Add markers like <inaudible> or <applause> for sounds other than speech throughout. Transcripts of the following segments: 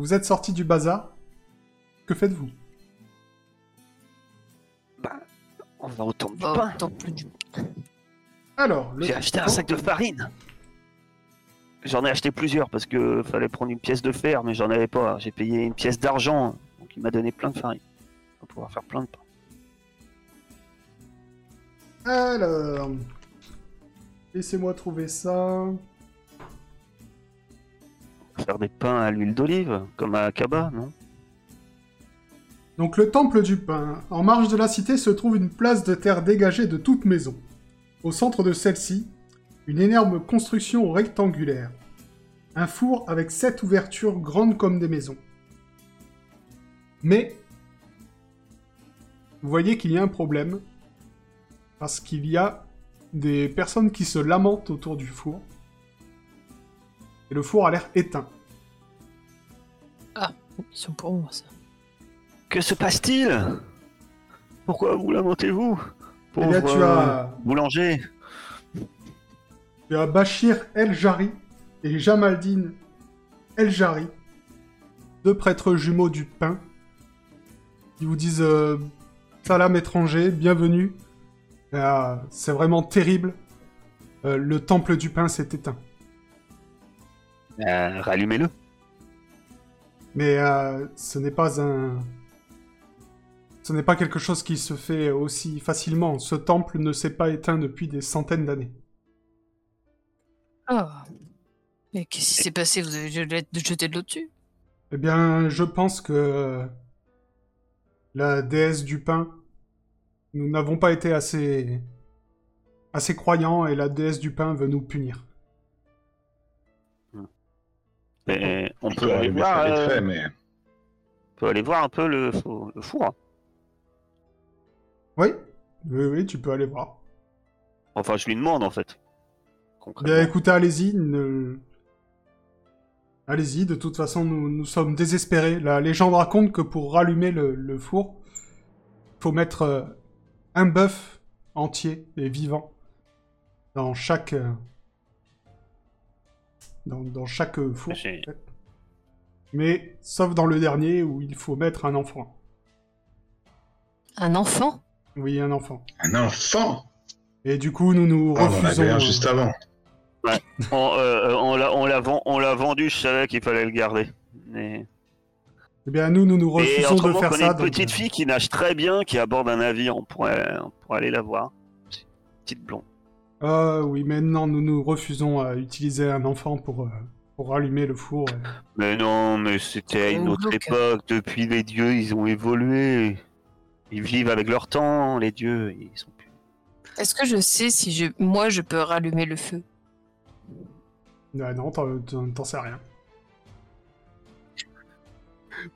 Vous êtes sorti du bazar. Que faites-vous? Bah, on va au temple du Oh, pain. temple du- Alors, le J'ai acheté un sac de farine. J'en ai acheté plusieurs parce que fallait prendre une pièce de fer, mais j'en avais pas. J'ai payé une pièce d'argent, donc il m'a donné plein de farine. On va pouvoir faire plein de pain. Alors, laissez-moi trouver ça. Faire des pains à l'huile d'olive, comme à Kaba, non? Donc le temple du pain. En marge de la cité se trouve une place de terre dégagée de toute maison. Au centre de celle-ci, une énorme construction rectangulaire. Un four avec sept ouvertures grandes comme des maisons. Mais, vous voyez qu'il y a un problème. Parce qu'il y a des personnes qui se lamentent autour du four. Et le four a l'air éteint. Mission pour moi, ça. Que se passe-t-il? Pourquoi vous lamentez-vous Eh bien, tu euh, as boulanger? Tu as Bachir El Jari et Jamaldine El Jari, deux prêtres jumeaux du pain, qui vous disent euh, Salam étranger, bienvenue. Euh, C'est vraiment terrible. Euh, le temple du pain s'est éteint. Euh, Rallumez-le. Mais euh, ce n'est pas un. Ce n'est pas quelque chose qui se fait aussi facilement. Ce temple ne s'est pas éteint depuis des centaines d'années. Ah. Mais qu'est-ce qui s'est passé? Vous avez jeté jeté de l'eau dessus? Eh bien, je pense que la déesse du pain, nous n'avons pas été assez assez croyants et la déesse du pain veut nous punir. Et on On peut peut aller allumer voir. ça vite euh, fait, mais on peut aller voir un peu le, le four. Oui, oui, oui, tu peux aller voir. Enfin, je lui demande en fait. Eh Concrètement. Bien, écoutez, allez-y. ne- Allez-y, de toute façon, nous, nous sommes désespérés. La légende raconte que pour rallumer le, le four, il faut mettre euh, un bœuf entier et vivant dans chaque... euh, Dans, dans chaque euh, four. J'ai- en fait. Mais, sauf dans le dernier où il faut mettre un enfant. Un enfant? Oui, un enfant. un enfant? Et du coup, nous nous Oh, On en refusons... un euh, juste avant. On, euh, on l'a, on l'a ven- on l'a vendu, je savais qu'il fallait le garder. Mais... Eh bien, nous, nous nous refusons de faire on ça. une donc, petite euh, fille qui nage très bien, qui aborde un navire, on pourrait, on pourrait aller la voir. Petite blonde. Ah oui, mais non, nous nous refusons à utiliser un enfant pour, euh, pour allumer le four. Mais non, mais c'était à une Oh, autre époque. Depuis, les dieux, ils ont évolué. Ils vivent avec leur temps, les dieux. Ils sont plus... Est-ce que je sais si je, moi je peux rallumer le feu? Ah non, t'en- t'en t'en sais rien.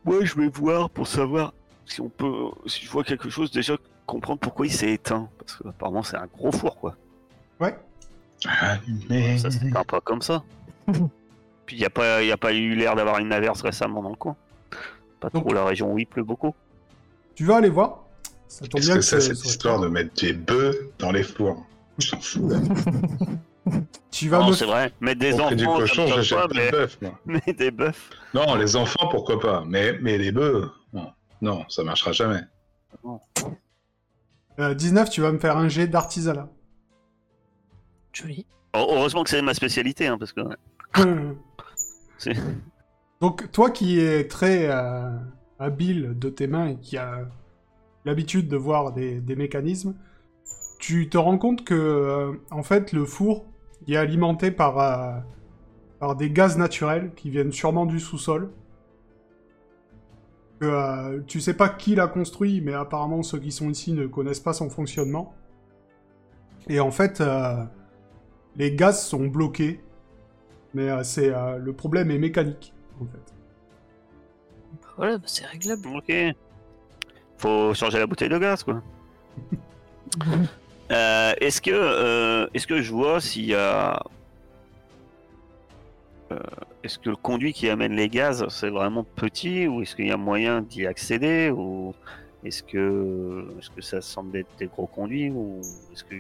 Moi, je vais voir pour savoir si on peut, si je vois quelque chose déjà comprendre pourquoi il s'est éteint. Parce que apparemment, c'est un gros four, quoi. Ouais. Allumé. Ça s'éteint pas comme ça. <laughs> Puis il n'y a pas, y a pas eu l'air d'avoir une averse récemment dans le coin. Pas trop la région où il pleut beaucoup. Tu vas aller voir Ça tombe Qu'est-ce bien que que c'est cette histoire toi. de mettre des bœufs dans les fours? Je s'en fous. <laughs> Tu vas Non, me... c'est vrai. Mettre des enfants, du ça me cochon, j'achète pas, mais, bœuf, moi. <laughs> mais des bœufs. Non, les enfants, pourquoi pas? Mais, mais les bœufs, non. Non, ça marchera jamais. Euh, 19, tu vas me faire un jet d'artisanat. Joli. Oh, Heureusement que c'est ma spécialité, hein, parce que c'est- <laughs> Donc, toi qui es très euh, habile de tes mains et qui a l'habitude de voir des, des mécanismes, tu te rends compte que, euh, en fait, le four est alimenté par, euh, par des gaz naturels qui viennent sûrement du sous-sol. Que, euh, tu sais pas qui l'a construit, mais apparemment ceux qui sont ici ne connaissent pas son fonctionnement. Et en fait, euh, les gaz sont bloqués mais euh, c'est euh, le problème est mécanique en fait. Voilà, bah, c'est réglable. Ok. Faut changer la bouteille de gaz, quoi. <laughs> Euh, est-ce que, euh, est-ce que je vois s'il y a, euh, est-ce que le conduit qui amène les gaz c'est vraiment petit ou est-ce qu'il y a moyen d'y accéder ou est-ce que, est-ce que ça semble être des gros conduits ou est-ce que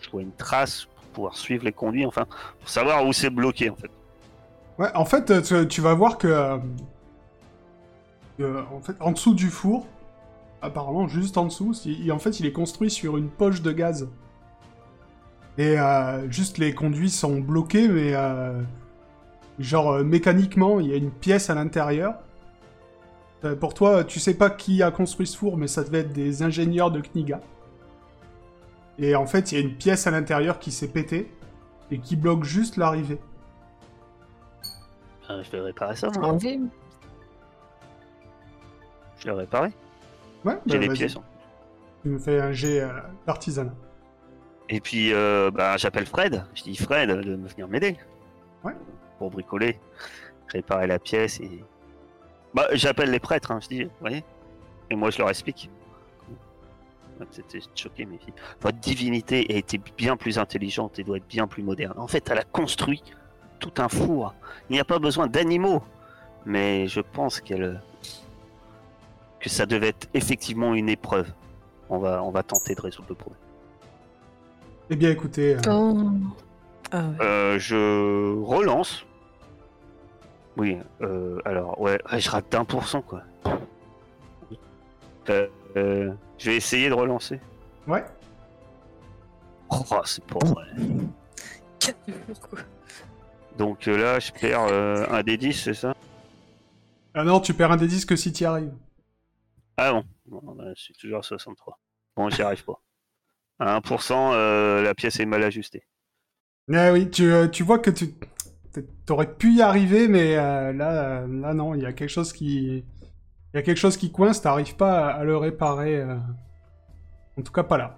je vois une trace pouvoir suivre les conduits, enfin, pour savoir où c'est bloqué en fait. Ouais, en fait, euh, tu, vas voir que, euh, que, en fait, en dessous du four, apparemment juste en dessous, il- en fait, il est construit sur une poche de gaz. Et euh, juste les conduits sont bloqués, mais euh, genre euh, mécaniquement, il y a une pièce à l'intérieur. Euh, pour toi, tu sais pas qui a construit ce four, mais ça devait être des ingénieurs de Kniga. Et en fait, il y a une pièce à l'intérieur qui s'est pétée et qui bloque juste l'arrivée. Euh, je vais réparer ça, moi. Je vais réparer. Ouais, J'ai bah, les pièces. Tu me fais un jet euh, d'artisanat. Et puis, euh, bah, j'appelle Fred. Je dis Fred de me venir m'aider. Ouais. Pour bricoler, réparer la pièce et. Bah, j'appelle les prêtres, hein, je dis, vous voyez. Et moi, je leur explique. C'était choqué, mes filles. Votre divinité a été bien plus intelligente et doit être bien plus moderne. En fait, elle a construit tout un four. Il n'y a pas besoin d'animaux. Mais je pense qu'elle. que ça devait être effectivement une épreuve. On va, on va tenter de résoudre le problème. Eh bien, écoutez, euh, Oh. Ah ouais. Euh, je relance. Oui, euh, alors, ouais, ouais, je rate d'un pour cent, quoi. Euh, euh, je vais essayer de relancer. ouais. Oh, c'est pas vrai. Donc euh, là, je perds euh, un des 10, c'est ça? Ah non, tu perds un des disques si tu y arrives. Ah bon, Bon, bah, je suis toujours à 63. Bon, j'y arrive pas. À 1%, euh, la pièce est mal ajustée. Ah oui, tu, tu vois que tu aurais pu y arriver, mais là, là non, il y a quelque chose qui, il y a quelque chose qui coince. T'arrives pas à, à le réparer. euh. En tout cas, pas là.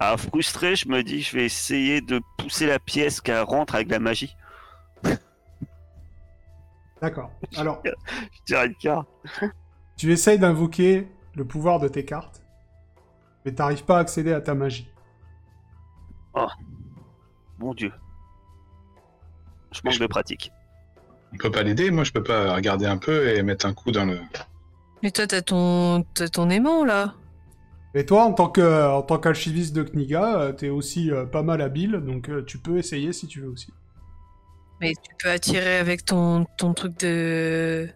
Ah, frustré, je me dis, je vais essayer de pousser la pièce qu'elle rentre avec la magie. <laughs> D'accord. Alors, <laughs> Je dirais une carte. <laughs> tu essayes d'invoquer le pouvoir de tes cartes, mais t'arrives pas à accéder à ta magie. Mon dieu. Je manque de pratique. On peut pas l'aider, moi je peux pas regarder un peu et mettre un coup dans le. Mais toi, t'as ton, t'as ton aimant là. Et toi, en tant que, en tant qu'alchimiste de Kniga, euh, t'es aussi euh, pas mal habile, donc euh, tu peux essayer si tu veux aussi. Mais tu peux attirer avec ton, ton truc de.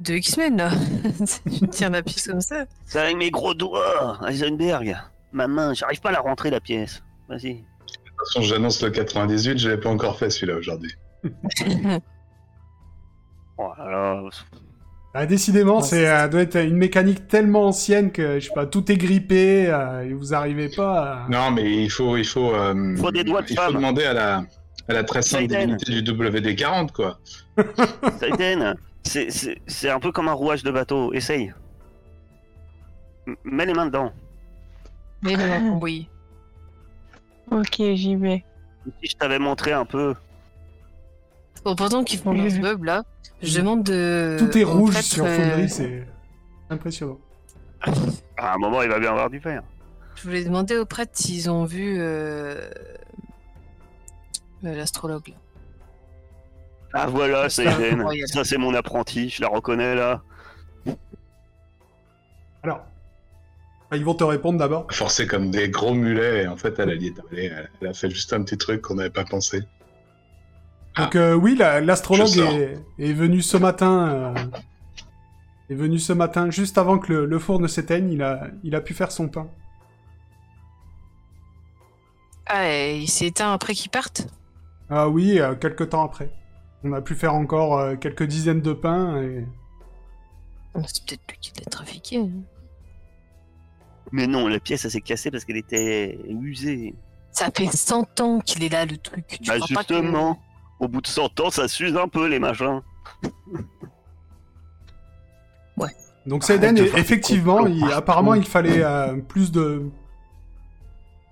de X-Men là. <laughs> tu tiens la pièce comme ça. C'est avec mes gros doigts, Heisenberg. Ma main, j'arrive pas à la rentrer la pièce. Vas-y. De toute façon, j'annonce le 98, je l'ai pas encore fait celui-là aujourd'hui. <laughs> Oh là là. Ah, décidément, c'est c'est- euh, doit être une mécanique tellement ancienne que je sais pas, tout est grippé euh, et vous arrivez pas. À... Non, mais il faut, il faut, euh, Faut des doigts de il faut demander à la, à la très sainte divinité du WD40, quoi. <laughs> C'est- c'est c'est un peu comme un rouage de bateau. Essaye. M- Mets les mains dedans. Mais non, oui. Ok, j'y vais. Si je t'avais montré un peu. Bon, pendant qu'ils font leurs meubles là, je demande de. tout est rouge prêtre, sur euh, Foundry, c'est impressionnant. À un moment, il va bien avoir du pain. Je voulais demander aux prêtres s'ils ont vu euh, euh, l'astrologue. là. Ah voilà, C'est. Ça, c'est mon apprenti. Je la reconnais là. Alors, bah, ils vont te répondre d'abord. Forcé comme des gros mulets, et en fait, elle a, dit, elle a fait juste un petit truc qu'on n'avait pas pensé. Donc euh, oui, la- l'astrologue est, est venu ce matin. euh, est venu ce matin juste avant que le, le four ne s'éteigne. Il a, il a pu faire son pain. Ah, et il s'est éteint après qu'ils partent Ah oui, euh, quelques temps après. On a pu faire encore euh, quelques dizaines de pains et Ah, C'est peut-être lui qui l'a trafiqué. hein. Mais non, la pièce, elle s'est cassée parce qu'elle était usée. Ça fait 100 ans qu'il est là le truc. Tu bah crois pas que- justement, au bout de 100 ans, ça s'use un peu les machins. Donc Seiden, faire effectivement, il- apparemment, il fallait euh, plus de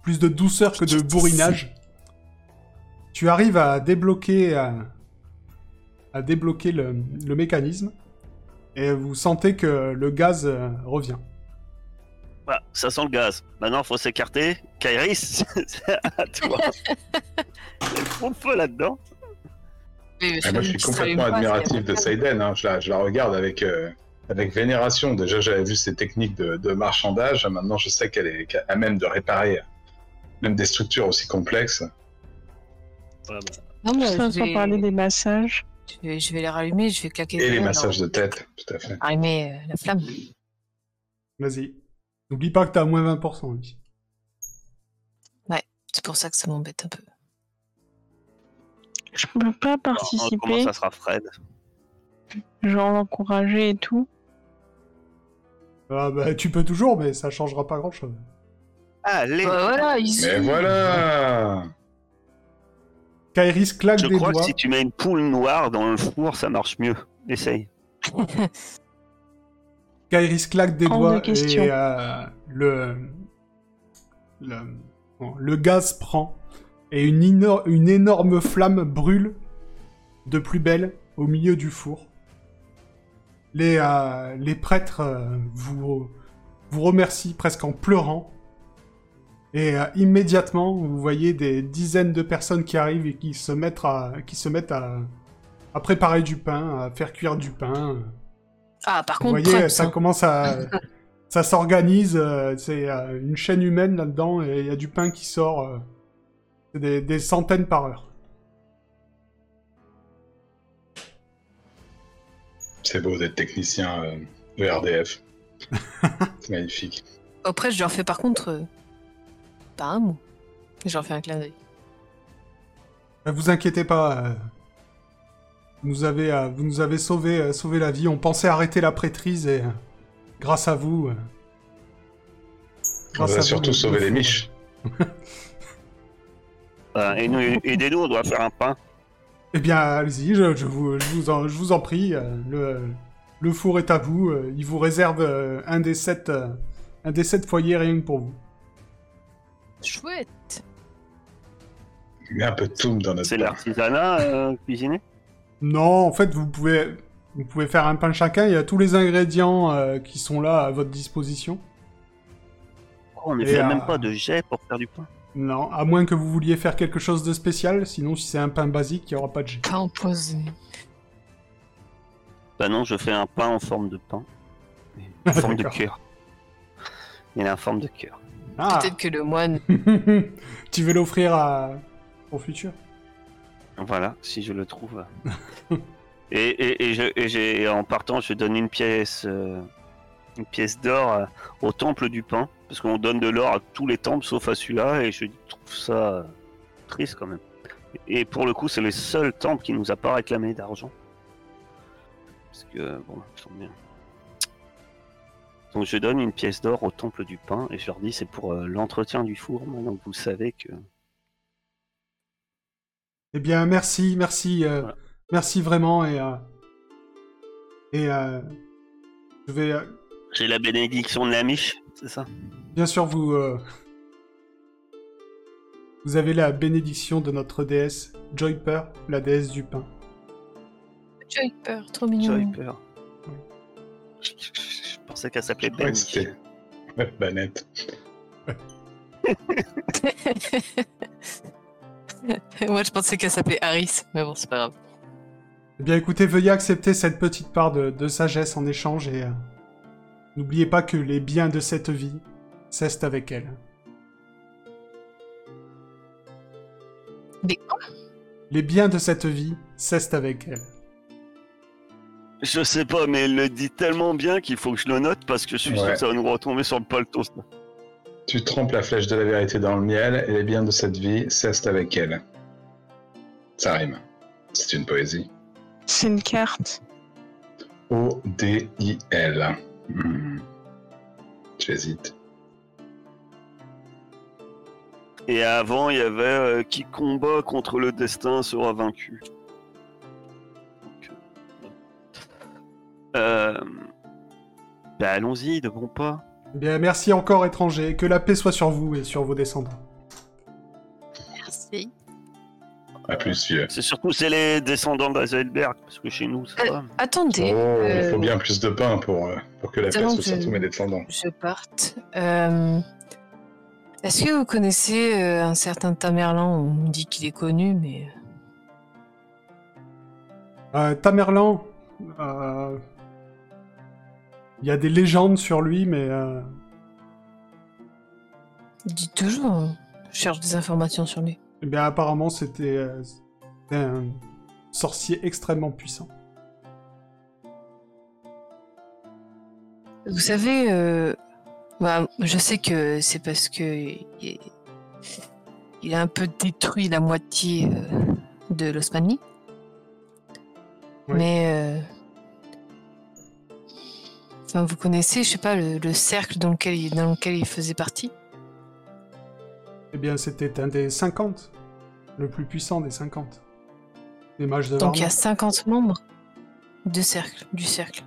plus de douceur que de bourrinage. Tu arrives à débloquer à débloquer le, le mécanisme et vous sentez que le gaz euh, revient. Voilà, ça sent le gaz. Maintenant, faut s'écarter. Kairis, <laughs> c'est à toi. Il <laughs> faut le feu là-dedans. Ah, moi, je suis complètement admiratif de Seiden. Hein. Je, la, je la regarde avec, euh, avec vénération. Déjà, j'avais vu ses techniques de, de marchandage. Maintenant, je sais qu'elle est à même de réparer même des structures aussi complexes. Voilà, bah, Non, mais Ça, je, sans vais... parler des massages. je, vais, je vais les rallumer, je vais claquer. Et les massages de tête, tout à fait. Allumer euh, la flamme. Vas-y. N'oublie pas que t'as moins 20% ici. C'est pour ça que ça m'embête un peu. Je peux pas Alors, Comment participer, ça sera Fred? Genre l'encourager et tout. Ah bah tu peux toujours, mais ça changera pas grand-chose. Allez Bah, voilà, ils Mais voilà Kairis claque Je des crois doigts. que si tu mets une poule noire dans le four, ça marche mieux. Essaye. <laughs> Kairis claque des Hors doigts et euh, le... le bon, le gaz prend et une, énorme flamme brûle de plus belle au milieu du four. Les, euh, les prêtres euh, vous, vous remercient presque en pleurant. Et euh, immédiatement, vous voyez des dizaines de personnes qui arrivent et qui se mettent à, qui se mettent à, à préparer du pain, à faire cuire du pain. Ah, par Vous contre, voyez, Preps, ça hein. commence à... <laughs> ça s'organise, c'est une chaîne humaine là-dedans, et il y a du pain qui sort. Euh, des, des centaines par heure. C'est beau d'être technicien euh, de RDF. <laughs> C'est magnifique. Après, je leur fais par contre euh, pas un mot. Je leur fais un clin d'œil. Ne vous inquiétez pas, euh, vous, nous avez, euh, vous nous avez sauvé, euh, sauvé la vie. On pensait arrêter la prêtrise, et euh, grâce à vous... euh, On à vous, surtout le les miches. <laughs> Euh, et nous, aidez-nous, on doit faire un pain. Eh bien, allez-y, je, je vous, je, vous en, je vous en prie. euh, le, le four est à vous. euh, il vous réserve un, des sept, un des sept foyers rien que pour vous. Chouette. Il y a un peu de toum dans notre C'est l'artisanat euh, cuisiné Non, en fait, vous pouvez, vous pouvez faire un pain chacun. Il y a tous les ingrédients euh, qui sont là à votre disposition. Oh, On ne fait euh, même pas de jet pour faire du pain. Non, à moins que vous vouliez faire quelque chose de spécial. Sinon, si c'est un pain basique, il n'y aura pas de jet. Pas empoisonné. Bah non, je fais un pain en forme de pain. <laughs> En forme de cœur. Il est en forme de cœur. Ah, Peut-être que le moine. <laughs> tu veux l'offrir à au futur? Voilà, si je le trouve. <laughs> et, et, et, je, et j'ai, en partant, je donne une pièce, euh, une pièce d'or euh, au temple du pain, parce qu'on donne de l'or à tous les temples sauf à celui-là, et je trouve ça euh, triste quand même. Et pour le coup, c'est le seul temple qui nous a pas réclamé d'argent. Parce que, bon, ils sont bien. Donc je donne une pièce d'or au temple du pain, et je leur dis c'est pour euh, l'entretien du four, que vous savez que... Eh bien, merci, merci, euh, Voilà. merci vraiment. Et, euh, et je vais J'ai la bénédiction de la miche, c'est ça bien sûr vous. euh, vous avez la bénédiction de notre déesse Joyper, la déesse du pain. Joyper, trop mignon. Peur. Je, je- je pensais qu'elle s'appelait Ben. c'était. Ouais, Banette. <laughs> Moi, je pensais qu'elle s'appelait Harris, mais bon, c'est pas grave. Eh bien, écoutez, veuillez accepter cette petite part de, de sagesse en échange et euh, n'oubliez pas que les biens de cette vie cessent avec elle. Quoi? Les biens de cette vie cessent avec elle. Je sais pas, mais elle le dit tellement bien qu'il faut que je le note parce que je suis sûr que ça va nous retomber sur le palto. ça. Tu trempes la flèche de la vérité dans le miel et les biens de cette vie cessent avec elle. Ça rime. C'est une poésie. C'est une carte. O-D-I-L. Hmm. J'hésite. Et avant, il y avait euh, qui combat contre le destin sera vaincu. Donc, euh, euh, bah, allons-y, de bon pas. Eh bien, merci encore, étranger. Que la paix soit sur vous et sur vos descendants. À plus, vieux. C'est surtout c'est les descendants d'Azelberg, parce que chez nous, ça Euh, va. Attendez. Oh, il euh, faut bien plus de pain pour, euh, pour que la paix soit sur tous mes descendants. je parte. Euh, Est-ce que vous connaissez euh, un certain Tamerlan? On me dit qu'il est connu, mais. Euh, Tamerlan, euh, il y a des légendes sur lui, mais euh, Dites toujours. hein. Je cherche des informations sur lui. Eh bien, apparemment, c'était euh, C'est un sorcier extrêmement puissant. Vous savez, euh, bah, je sais que c'est parce que il, il a un peu détruit la moitié euh, de l'Osmanli. Oui. Mais enfin, vous connaissez, je sais pas, le, le cercle dans lequel, il, dans lequel il faisait partie. Eh bien, c'était un des 50. Le plus puissant des 50. Des mages de Donc il y a Varna. 50 membres de cercle, du cercle.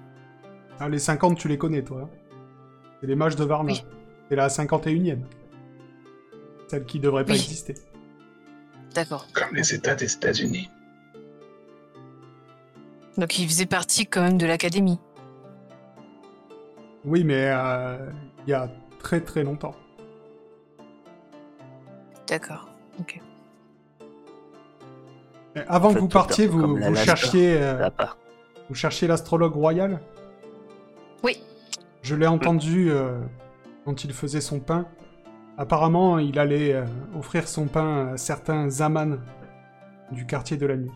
Ah, les 50, tu les connais, toi. hein C'est les mages de Varna. Oui. C'est la 51e. Celle qui devrait pas Oui. exister. D'accord. Comme les États des États-Unis. Donc il faisait partie quand même de l'académie. Oui, mais euh, il y a très très longtemps. D'accord. Ok. Et avant En que vous partiez, vous, la cherchiez, euh, vous cherchiez l'astrologue royal? Oui. Je l'ai entendu euh, quand il faisait son pain. Apparemment, il allait euh, offrir son pain à certains zamans du quartier de la nuit.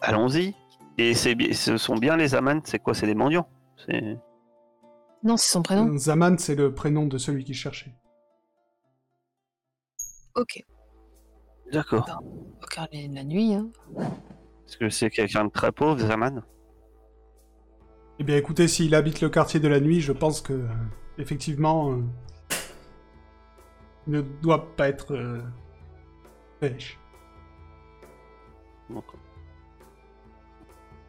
Allons-y. Et ce sont bien les amans, c'est quoi C'est des mendiants? C'est Non, c'est son prénom. Zaman, c'est le prénom de celui qui cherchait. Ok. D'accord. Au quartier de la nuit. Hein. Est-ce que c'est quelqu'un de très pauvre, Zaman Eh bien, écoutez, s'il habite le quartier de la nuit, je pense que, euh, effectivement, euh, il ne doit pas être euh, riche. Donc,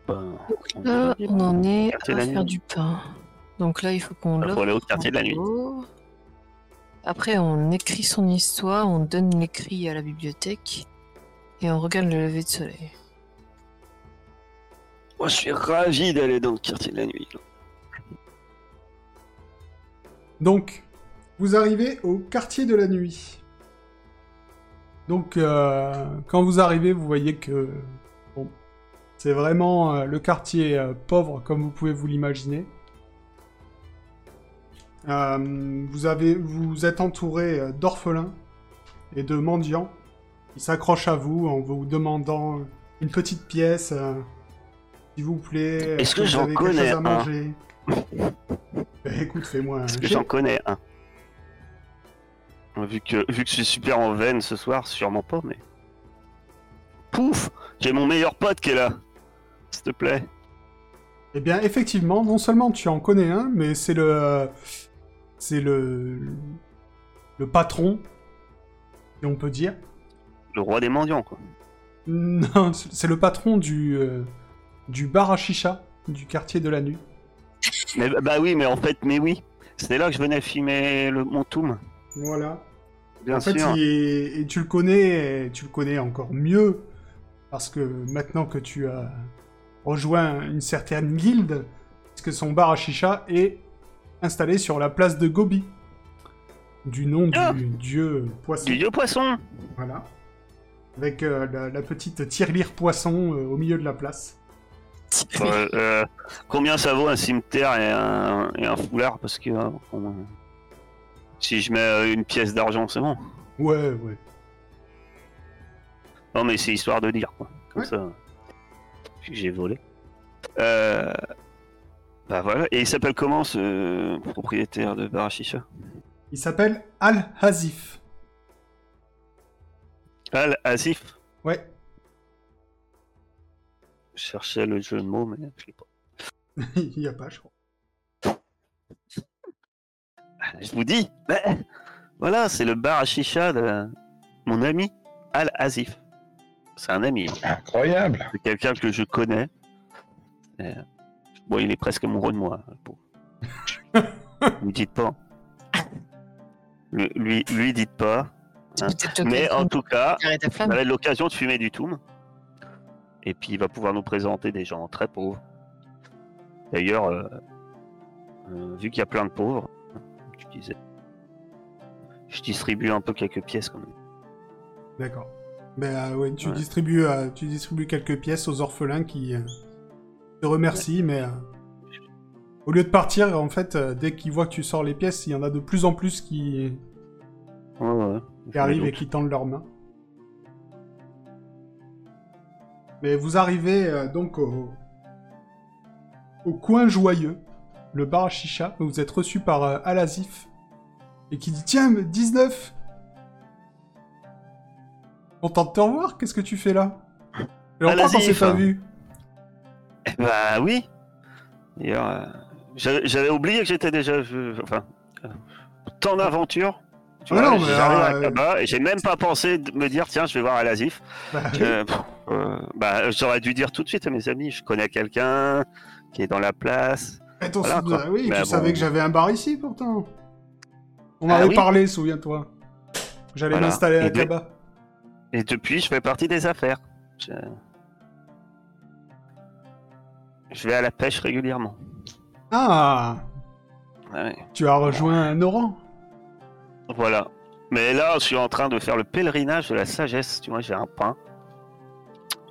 ben, on Là, on en est à faire nuit. du pain. Donc là, il faut qu'on Il faut l'offre. aller au quartier de la nuit. haut. Après, on écrit son histoire, on donne l'écrit à la bibliothèque et on regarde le lever de soleil. Moi, je suis ravi d'aller dans le quartier de la nuit. Donc, vous arrivez au quartier de la nuit. Donc, euh, quand vous arrivez, vous voyez que bon, c'est vraiment euh, le quartier euh, pauvre, comme vous pouvez vous l'imaginer. Euh, vous, avez, vous êtes entouré euh, d'orphelins et de mendiants qui s'accrochent à vous en vous demandant une petite pièce, euh, s'il vous plaît. Est-ce que vous j'en connais chose à un manger? Ben, Écoute, fais-moi un Parce que j'en connais un? Vu que, vu que je suis super en veine ce soir, sûrement pas, mais. Pouf J'ai mon meilleur pote qui est là S'il te plaît. Eh bien, effectivement, non seulement tu en connais un, mais c'est le. C'est le. Le patron, si on peut dire. Le roi des mendiants, quoi. Non, c'est le patron du. euh, du bar à chicha du quartier de la nuit. Mais, bah oui, mais en fait, mais oui. C'était là que je venais filmer le, mon toum. Voilà. Bien en fait, sûr. est- et tu le connais, et tu le connais encore mieux, parce que maintenant que tu as rejoint une certaine guilde, parce que son bar à chicha est installé sur la place de Gobi, du nom du Ah dieu poisson. Du dieu poisson Voilà. Avec euh, la, la petite tirelire poisson euh, au milieu de la place. Euh, Combien ça vaut un cimetière et un, et un foulard Parce que. si je mets une pièce d'argent, c'est bon. Ouais, ouais. Non, mais c'est histoire de dire, quoi. Comme Ouais. ça. J'ai volé. Bah voilà. Et il s'appelle comment ce propriétaire de bar à chicha Il s'appelle Al-Hazif. Al Asif. Ouais. Je cherchais le jeu de mots, mais je l'ai pas. <laughs> Il y a pas, je crois. Je vous dis, bah, voilà, c'est le bar à chicha de mon ami Al Asif. C'est un ami. Incroyable. c'est quelqu'un que je connais. Bon, il est presque amoureux de moi. le pauvre. <laughs> lui dites pas. Lui, lui, lui dites pas. Peut-être Mais en tout cas, on avait l'occasion de fumer du toum. Et puis il va pouvoir nous présenter des gens très pauvres. D'ailleurs, euh, euh, vu qu'il y a plein de pauvres, tu disais, je distribue un peu quelques pièces quand même. D'accord. Ben euh, ouais, tu Ouais. distribues, euh, tu distribues quelques pièces aux orphelins qui euh, te remercient, mais euh, au lieu de partir, en fait, euh, dès qu'ils voient que tu sors les pièces, il y en a de plus en plus qui, Ouais, ouais. qui Je me arrivent et qui tendent leurs mains. Mais vous arrivez euh, donc au... au coin joyeux, le bar à chicha, où vous êtes reçu par euh, Alazif, et qui dit Tiens, mais 19 Content de te revoir, qu'est-ce que tu fais là? Longtemps qu'on s'est Alazif. pas vu. Bah oui. D'ailleurs, euh, j'avais oublié que j'étais déjà. je- enfin, euh, tant d'aventure. Tu Ah vois, j'arrive euh, là-bas et j'ai même pas pensé de me dire tiens, je vais voir Alazif. Bah, Euh, bah, j'aurais dû dire tout de suite à mes amis, je connais quelqu'un qui est dans la place. Et ton Voilà, oui, tu bon. savais que j'avais un bar ici pourtant. On Ah avait oui. parlé, souviens-toi. J'allais Voilà. m'installer à de- Kaba. Et depuis, je fais partie des affaires. Je, je vais à la pêche régulièrement. Ah Ouais. Tu as rejoint un Oran Voilà. Mais là, je suis en train de faire le pèlerinage de la sagesse. Tu vois, j'ai un pain.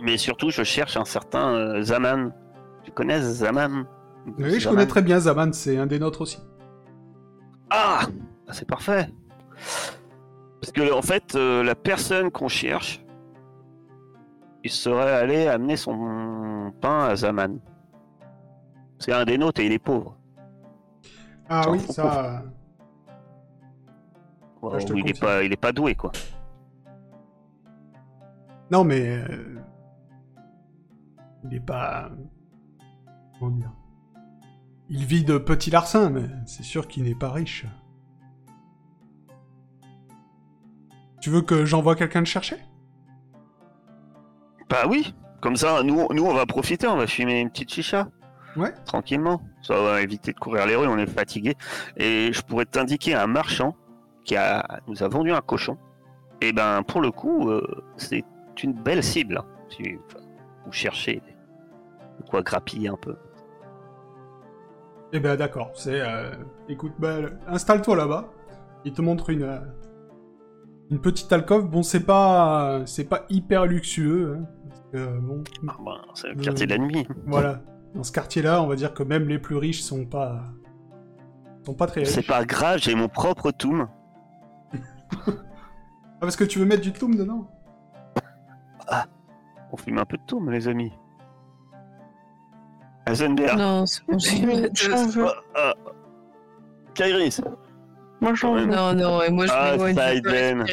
Mais surtout, je cherche un certain euh, Zaman. Tu connais Zaman? Oui, je Zaman connais très bien Zaman, c'est un des nôtres aussi. Ah Ah, C'est parfait. Parce que, en fait, euh, la personne qu'on cherche, il serait allé amener son pain à Zaman. C'est un des nôtres et il est pauvre. Ah oui, ça... Est pas, il est pas doué, quoi. Non, mais... euh, Il est pas... Comment dire Il vit de petits larcins, mais c'est sûr qu'il n'est pas riche. Tu veux que j'envoie quelqu'un le chercher? Bah oui, comme ça, nous, nous on va profiter, on va fumer une petite chicha. Ouais. Tranquillement. Ça va éviter de courir les rues, on est fatigué. Et je pourrais t'indiquer un marchand qui a, nous a vendu un cochon. Et ben, pour le coup, euh, c'est une belle cible. hein. Si enfin, vous cherchez de quoi grappiller un peu. Eh ben d'accord, c'est... euh, Écoute, bah, installe-toi là-bas. Il te montre une... euh, Une petite alcôve. Bon, c'est pas... C'est pas hyper luxueux. hein, parce que, bon, Ah ben, c'est le quartier de la nuit. Voilà. Dans ce quartier-là, on va dire que même les plus riches sont pas... sont pas très riches. C'est pas grave, j'ai mon propre toum. <laughs> Ah, parce que tu veux mettre du toum dedans? On fume un peu de toum, les amis. Heisenberg. Non, c'est bon. Ah, ah. Kairis. Moi, j'en veux. Non, non, et moi je Ah, m'éloigne.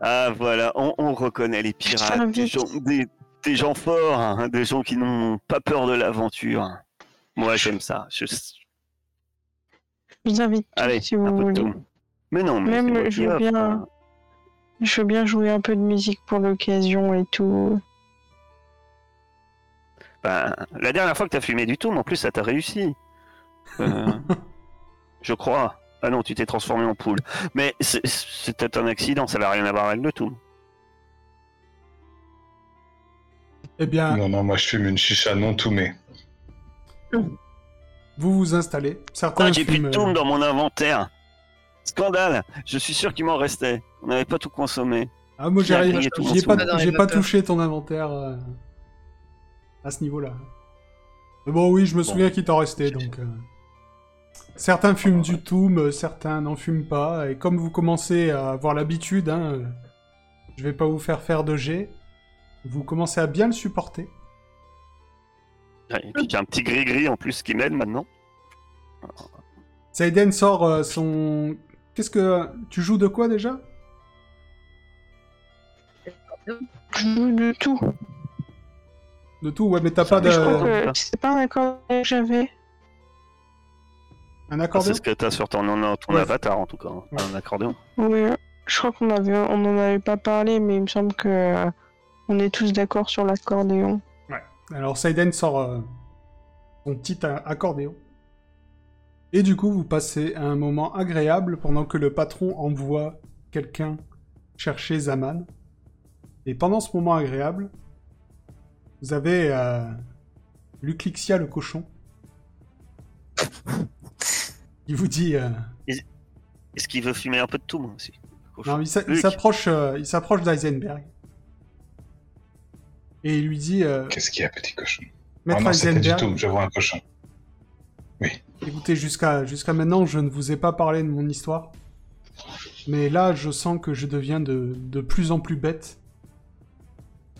Ah voilà, on, on reconnaît les pirates, des vite. gens, des, des gens forts, hein, des gens qui n'ont pas peur de l'aventure. Moi j'aime ça. Je... Vous invite Allez, si un vous peu de voulez. tout. Mais non, mais Même, je veux bien- hein. Je veux bien jouer un peu de musique pour l'occasion et tout. Ben, la dernière fois que t'as fumé du tout, mais en plus ça t'a réussi. Euh, <laughs> je crois. Ah non, tu t'es transformé en poule. Mais c'était un accident, ça n'a rien à voir avec le tout. Eh bien, Non, non, moi je fume une chicha non toumée. vous vous installez. Certains Ah, j'ai plus de euh, toum dans mon inventaire. Scandale. Je suis sûr qu'il m'en restait. On n'avait pas tout consommé. Ah, moi, j'ai J'ai pas, j'ai pas touché ton inventaire euh, à ce niveau-là. Mais bon, oui, je me Bon. souviens qu'il t'en restait, donc... euh, Certains fument du toum, euh, certains n'en fument pas, et comme vous commencez à avoir l'habitude, hein, euh, je vais pas vous faire faire de jet, vous commencez à bien le supporter. Et puis j'ai un petit gris-gris en plus qui m'aide maintenant. Saiden sort euh, son... Qu'est-ce que... Tu joues de quoi, déjà? Je joue de tout. De tout, ouais, mais t'as pas Mais je crois de... que c'est pas un accord que j'avais. Un Ah, accordéon c'est ce que t'as sur ton, ton Ouais. avatar en tout cas. hein. Ouais. Un accordéon. Oui, je crois qu'on avait, on en avait pas parlé, mais il me semble que euh, on est tous d'accord sur l'accordéon. Alors Saiden sort euh, son petit accordéon. Et du coup, vous passez un moment agréable pendant que le patron envoie quelqu'un chercher Zaman. Et pendant ce moment agréable, vous avez euh, Luclixia le cochon. Il vous dit... euh, Est-ce qu'il veut fumer un peu de tout moi aussi non, s'approche euh, il s'approche d'Eisenberg. Et il lui dit... euh, Qu'est-ce qu'il y a, petit cochon Maître Ah non, pas du tout, je vois un cochon. Écoutez, jusqu'à jusqu'à maintenant, je ne vous ai pas parlé de mon histoire. Mais là, je sens que je deviens de, de plus en plus bête.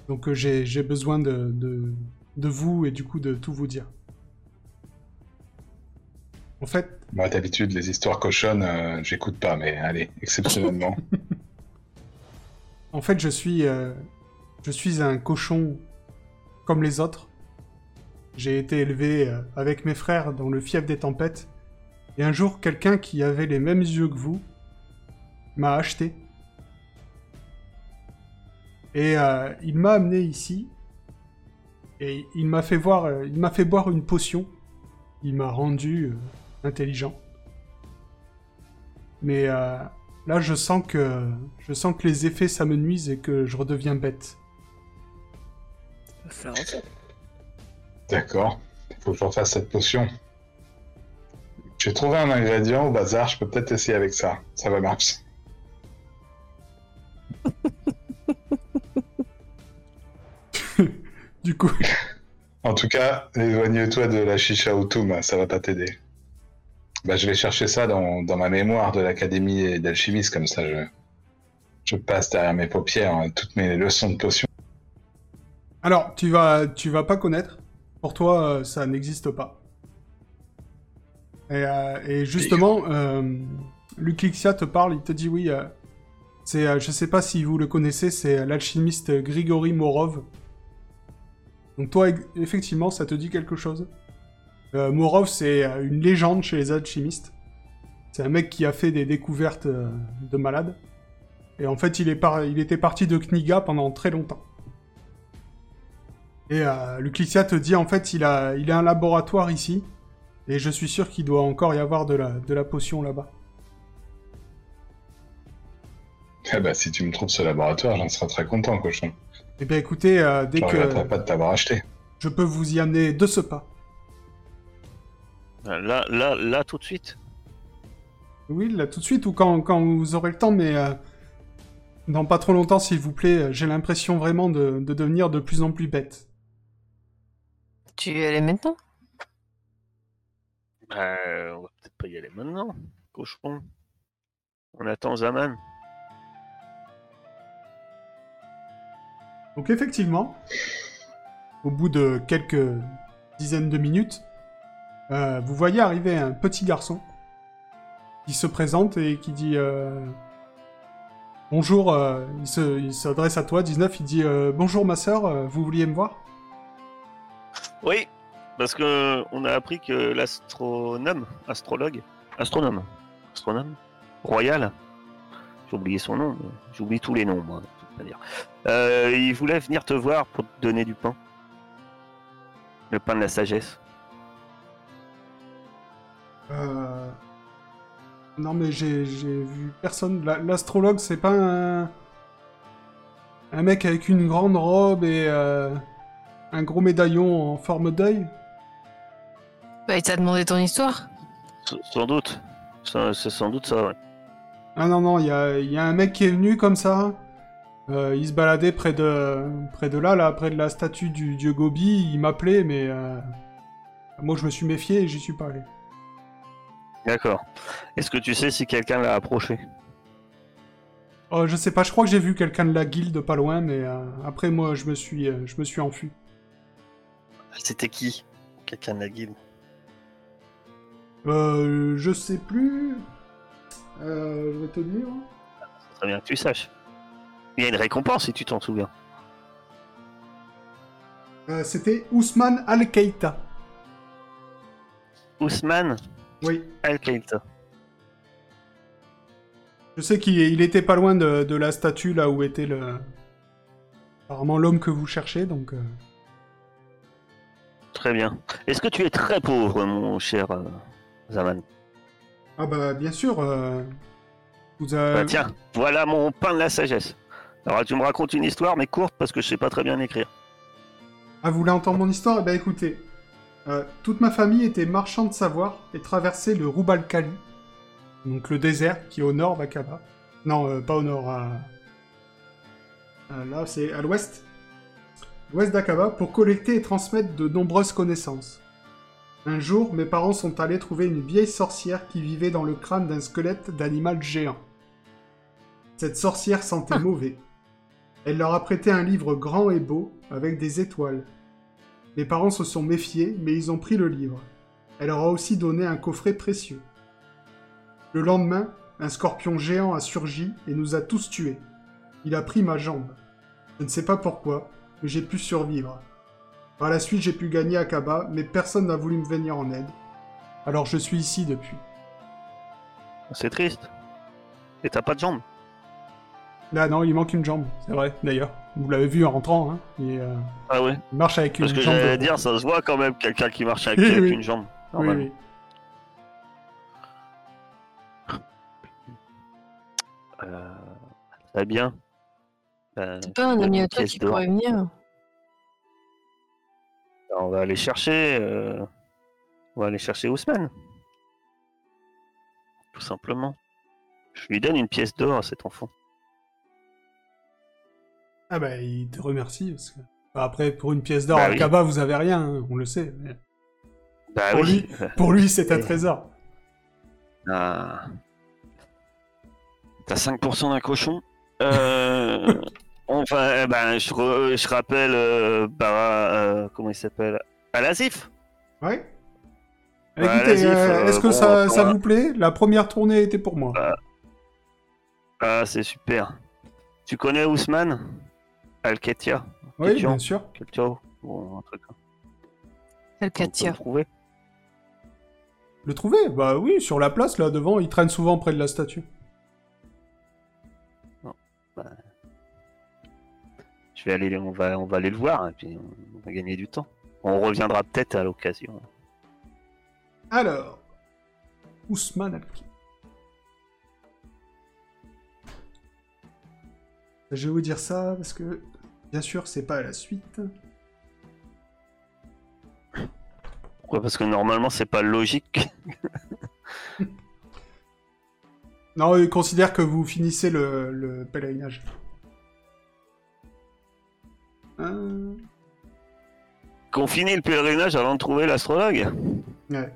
Donc euh, j'ai j'ai besoin de, de, de vous et du coup de tout vous dire. En fait, Moi, d'habitude, les histoires cochonnes, euh, j'écoute pas, mais allez, exceptionnellement. <laughs> en fait, je suis, euh, je suis un cochon comme les autres. J'ai été élevé euh, avec mes frères dans le fief des tempêtes. Et un jour, quelqu'un qui avait les mêmes yeux que vous m'a acheté. Et euh, il m'a amené ici. Et il m'a fait voir, euh, il m'a fait boire une potion. Il m'a rendu intelligent. Mais là, je sens que je sens que les effets ça me nuise et que je redeviens bête. Faire. D'accord. Il faut que je refasse cette potion. J'ai trouvé un ingrédient au bazar, je peux peut-être essayer avec ça. Ça va marcher. <laughs> Du coup, En tout cas, éloigne-toi de la chicha Outoum, ça va pas t'aider. Bah, je vais chercher ça dans, dans ma mémoire de l'académie d'alchimiste, comme ça je, je passe derrière mes paupières hein, toutes mes leçons de potions. Alors tu vas tu vas pas connaître. Pour toi, euh, ça n'existe pas. Et, euh, et justement, euh, Luclixia te parle, il te dit oui. euh, c'est, je sais pas si vous le connaissez, c'est l'alchimiste Grigory Morov. Donc toi, effectivement, ça te dit quelque chose. Morov, c'est une légende chez les alchimistes. C'est un mec qui a fait des découvertes de malade. Et en fait, il, est par- il était parti de Kniga pendant très longtemps. Et euh, Luclicia te dit, en fait, il a, il a un laboratoire ici. Et je suis sûr qu'il doit encore y avoir de la, de la potion là-bas. Eh bah, si tu me trouves ce laboratoire, j'en serai très content, cochon. Eh bien, écoutez, euh, dès Je que regretterai pas de t'avoir acheté. je peux vous y amener de ce pas. Là, là, là, tout de suite? Oui, là tout de suite ou quand, quand vous aurez le temps, mais euh, dans pas trop longtemps, s'il vous plaît. J'ai l'impression vraiment de, de devenir de plus en plus bête. Tu y allais maintenant? Bah, on va peut-être pas y aller maintenant, cochon. On attend Zaman. Donc effectivement, au bout de quelques dizaines de minutes, euh, vous voyez arriver un petit garçon qui se présente et qui dit euh, bonjour. euh, il se- il s'adresse à toi, 19. Il dit euh, bonjour ma sœur, euh, vous vouliez me voir? Oui, parce que on a appris que l'astronome, astrologue, astronome, astronome, royal, j'ai oublié son nom, j'oublie tous les noms, moi, manière. Euh, il voulait venir te voir pour te donner du pain. Le pain de la sagesse. Euh, Non mais j'ai vu personne. La- L'astrologue, c'est pas un un mec avec une grande robe et euh, un gros médaillon en forme d'œil. Bah, il t'a demandé ton histoire S- Sans doute. C'est sans doute ça, ouais. Ah non, non, il y a, il y a un mec qui est venu comme ça. Euh, il se baladait près de, près de là, là, près de la statue du dieu Gobi. Il m'appelait, mais euh, moi je me suis méfié et j'y suis pas allé. D'accord. Est-ce que tu sais si quelqu'un l'a approché? Oh, je sais pas, je crois que j'ai vu quelqu'un de la guilde pas loin, mais euh, après moi je me suis, euh, je me suis enfui. C'était qui Quelqu'un de la guilde Euh, je sais plus. Euh, je vais te dire. Ça serait bien que tu saches. Il y a une récompense si tu t'en souviens. Euh, C'était Ousmane Al-Keita. Ousmane? Oui. Al-Kaïta. Je sais qu'il il était pas loin de, de la statue là où était le. Apparemment l'homme que vous cherchez, donc. euh, Très bien. Est-ce que tu es très pauvre, mon cher euh, Zaman Ah bah bien sûr. euh, Vous avez... Bah tiens, voilà mon pain de la sagesse. Alors tu me racontes une histoire, mais courte parce que je sais pas très bien écrire. Ah, vous voulez entendre mon histoire? Eh ben écoutez. Euh, toute ma famille était marchand de savoir et traversait le Rubalkali, donc le désert qui est au nord d'Aqaba. Non, euh, pas au nord, à... à- là c'est à l'ouest. L'ouest d'Aqaba pour collecter et transmettre de nombreuses connaissances. Un jour, mes parents sont allés trouver une vieille sorcière qui vivait dans le crâne d'un squelette d'animal géant. Cette sorcière sentait <laughs> mauvais. Elle leur a prêté un livre grand et beau, avec des étoiles. Mes parents se sont méfiés, mais ils ont pris le livre. Elle leur a aussi donné un coffret précieux. Le lendemain, un scorpion géant a surgi et nous a tous tués. Il a pris ma jambe. Je ne sais pas pourquoi, mais j'ai pu survivre. Par la suite, j'ai pu gagner Akaba, mais personne n'a voulu me venir en aide. Alors je suis ici depuis. C'est triste. Et t'as pas de jambes Là, non, il manque une jambe, c'est vrai, d'ailleurs. Vous l'avez vu en rentrant, hein. Il, euh, Ah ouais. il marche avec une Parce que jambe. j'allais dire, ça se voit quand même, quelqu'un qui marche avec, Oui, avec oui. une jambe. Oui, oui. Euh, très bien. Euh, C'est pas un ami à toi qui pourrait venir on va aller chercher. euh, On va aller chercher Ousmane. Tout simplement. Je lui donne une pièce d'or à cet enfant. Ah bah, il te remercie, parce que... Bah, Après, pour une pièce d'or Bah à oui. Kaba, vous avez rien, hein, on le sait. mais Bah Pour oui. Pour lui, c'est un <laughs> trésor. Ah. T'as 5% d'un cochon euh... <laughs> Enfin, eh ben, je, re- je rappelle, euh, bah, euh, comment il s'appelle? Alasif Ouais. Bah, Écoutez, euh, est-ce que bon, ça, là. vous plaît? La première tournée était pour moi. Bah. Ah, c'est super. Tu connais Ousmane? Al-Ketia? Oui, bien sûr. Ketia Bon, un truc. On peut Alcatia. le trouver. Le trouver? Bah oui, sur la place, là, devant, il traîne souvent près de la statue. Vais aller, on va, on va aller le voir et puis on, va gagner du temps. On reviendra peut-être à l'occasion. Alors, Ousmane al Je vais vous dire ça parce que, bien sûr, c'est pas à la suite. Pourquoi? Parce que normalement, c'est pas logique. <laughs> Non, il considère que vous finissez le, le pèlerinage. Euh, Qu'on finit le pèlerinage avant de trouver l'astrologue. Ouais.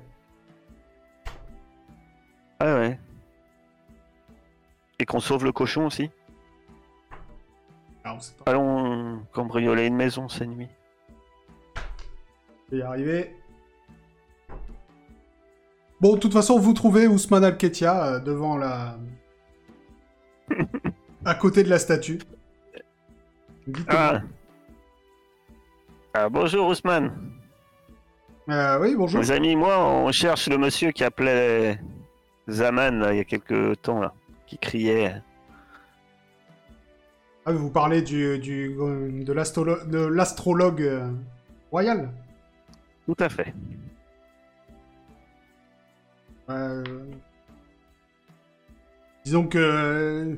Ah ouais. Et qu'on sauve le cochon aussi. C'est pas... Allons cambrioler une maison cette nuit. Je vais y arriver. Bon, de toute façon, vous trouvez Ousmane Al-Ketia euh, devant la... <laughs> à côté de la statue. Ah. Ah, bonjour Ousmane. Euh, oui, bonjour. Mes amis, moi, on cherche le monsieur qui appelait Zaman là, il y a quelques temps là, qui criait. Ah, vous parlez du, du, de l'astrologue euh, royal? Tout à fait. Euh, Disons que euh,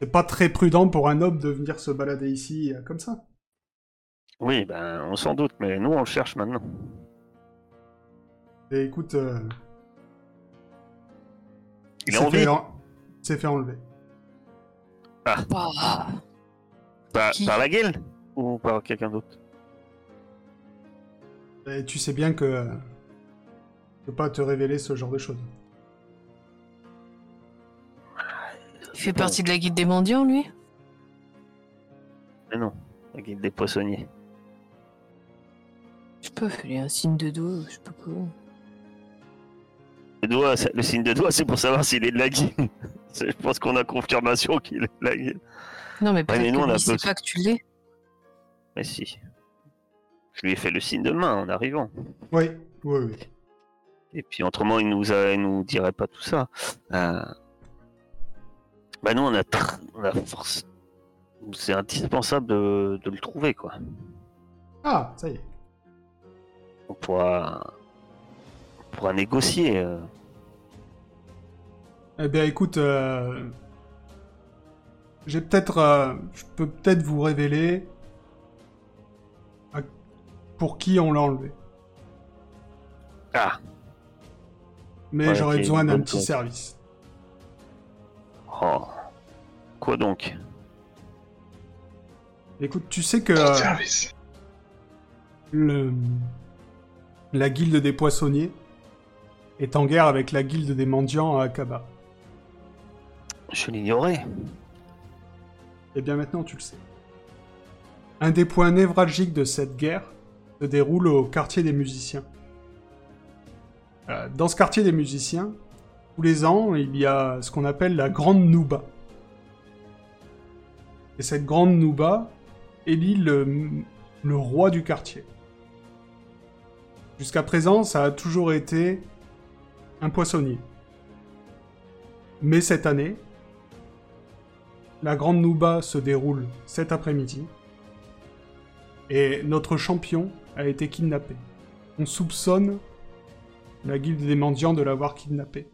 c'est pas très prudent pour un noble de venir se balader ici comme ça. Oui, ben, on s'en doute, mais nous, on le cherche maintenant. Et écoute, euh, Il est s'est en fait vie. en- s'est fait enlever. Bah, Par, Qui par la guilde Ou par quelqu'un d'autre? Et tu sais bien que euh, je peux pas te révéler ce genre de choses. il fait partie de la guilde des mendiants, lui? Mais non, la guilde des poissonniers. Pas, fais un signe de dos, je sais pas quoi. Le, doigt, le signe de doigt, c'est pour savoir s'il est de la guilde. C'est- Je pense qu'on a confirmation qu'il est de la guilde. Non, mais peut-être mais nous, que on a peu- pas que tu l'es. Mais si. Je lui ai fait le signe de main en arrivant. Oui, oui, oui. Et puis autrement, il nous a, il nous dirait pas tout ça. Euh... Bah nous, on a, tr- on a force. C'est indispensable de, de le trouver, quoi. Ah, ça y est. On pourra, on pourra négocier. euh. Eh bien, écoute, euh, j'ai peut-être, euh, je peux peut-être vous révéler à- pour qui on l'a enlevé. Ah. Mais Ouais, j'aurais besoin d'un petit service. Oh. Quoi donc? Écoute, tu sais que Petit euh, service. le, la guilde des poissonniers est en guerre avec la guilde des mendiants à Akaba. Je l'ignorais. Eh bien, maintenant, tu le sais. un des points névralgiques de cette guerre se déroule au quartier des musiciens. Euh, Dans ce quartier des musiciens, tous les ans, il y a ce qu'on appelle la Grande Nouba. Et cette Grande Nouba élit le, le roi du quartier. Jusqu'à présent, ça a toujours été un poissonnier. Mais cette année, la Grande Nouba se déroule cet après-midi. Et notre champion a été kidnappé. On soupçonne la guilde des mendiants de l'avoir kidnappé.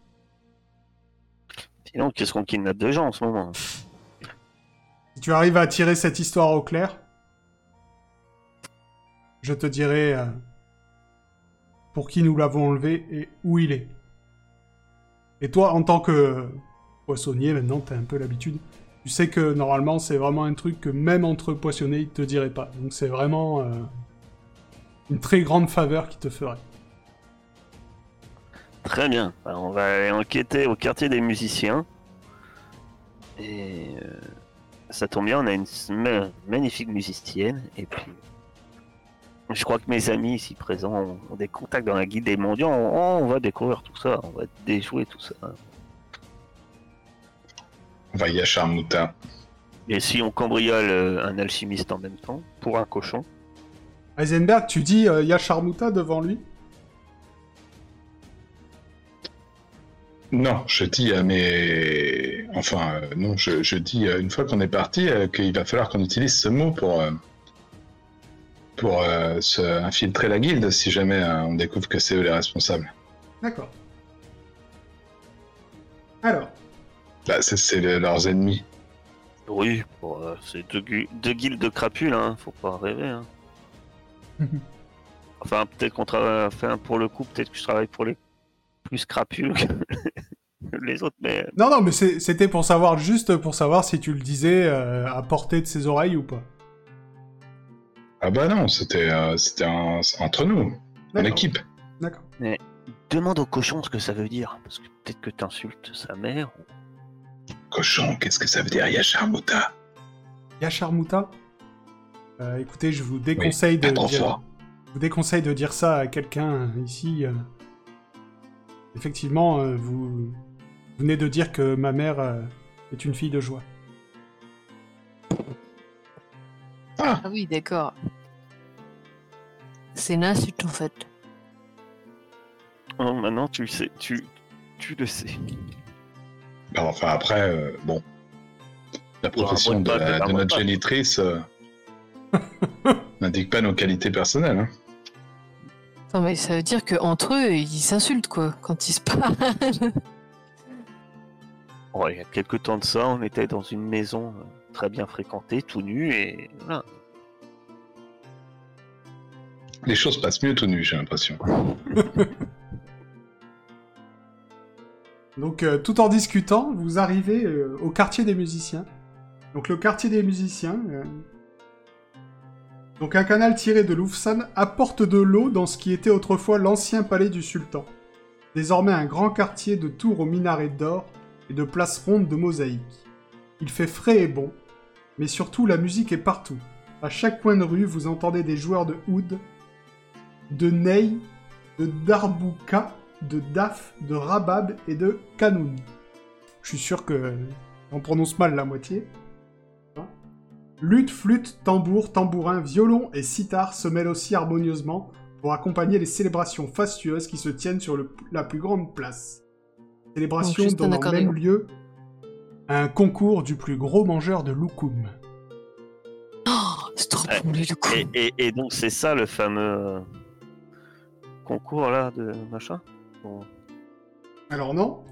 Sinon, qu'est-ce qu'on kidnappe de gens en ce moment? Si tu arrives à tirer cette histoire au clair, je te dirai euh, pour qui nous l'avons enlevé et où il est. Et toi, en tant que poissonnier, maintenant, t'as un peu l'habitude. Tu sais que normalement, c'est vraiment un truc que même entre poissonnés, ils te diraient pas. Donc c'est vraiment euh, une très grande faveur qu'ils te ferait. Très bien. Alors, on va aller enquêter au quartier des musiciens. Et euh, ça tombe bien, on a une ma- magnifique musicienne. Et puis, je crois que mes amis ici présents ont, ont des contacts dans la guilde des mendiants. On, on va découvrir tout ça, on va déjouer tout ça. On va y. Et si on cambriole euh, un alchimiste en même temps, pour un cochon, Heisenberg, tu dis euh, devant lui? Non, je dis à mes. Enfin, euh, non, je, je dis euh, une fois qu'on est parti euh, qu'il va falloir qu'on utilise ce mot pour. Pour euh, se infiltrer la guilde si jamais euh, on découvre que c'est eux les responsables. D'accord. Alors, Bah, c'est- c'est le- leurs ennemis. oui, euh, c'est deux, gu- deux guildes de crapules, hein, faut pas rêver. Hein. <laughs> Enfin, peut-être qu'on travaille, enfin, pour le coup, peut-être que je travaille pour les plus crapules que <laughs> les autres, mais non, non, mais c'est- c'était pour savoir, juste pour savoir si tu le disais euh, à portée de ses oreilles ou pas. Ah bah non, c'était euh, c'était un- entre nous, en D'accord. équipe. D'accord. demande au cochon ce que ça veut dire, parce que peut-être que t'insultes sa mère. Cochon, qu'est-ce que ça veut dire Yacharmuta Y a Charmouta Euh, Écoutez, je vous déconseille de pas trop dire... fort. Je vous déconseille de dire ça à quelqu'un ici. euh. Effectivement, euh, vous... vous venez de dire que ma mère euh, est une fille de joie. Ah oui, d'accord. C'est une insulte en fait. Oh, maintenant, tu le sais, tu, tu le sais. Bah, enfin après, euh, bon. La profession de, la- notre génitrice euh, <laughs> n'indique pas nos qualités personnelles. hein. Non mais ça veut dire que entre eux, ils s'insultent quoi, quand ils se parlent. Oh, il y a quelques temps de ça, on était dans une maison euh, très bien fréquentée, tout nu, et voilà. Les choses passent mieux tout nu, j'ai l'impression. <laughs> Donc, euh, tout en discutant, vous arrivez euh, au quartier des musiciens. Donc, le quartier des musiciens. euh, Donc, un canal tiré de Loufsan apporte de l'eau dans ce qui était autrefois l'ancien palais du sultan. Désormais un grand quartier de tours aux minarets d'or et de places rondes de mosaïques. Il fait frais et bon, mais surtout la musique est partout. À chaque coin de rue, vous entendez des joueurs de oud, de ney, de darbouka, de daf, de rabab et de kanoun. Je suis sûr que on prononce mal la moitié. Hein Lutte, flûte, tambour, tambourin, violon et sitar se mêlent aussi harmonieusement pour accompagner les célébrations fastueuses qui se tiennent sur le- la plus grande place. Célébration donnant accordéon. même lieu à un concours du plus gros mangeur de loukoum. Oh, c'est trop bon le. Et, et- et donc, c'est ça le fameux euh, concours là de machin Bon. Alors non,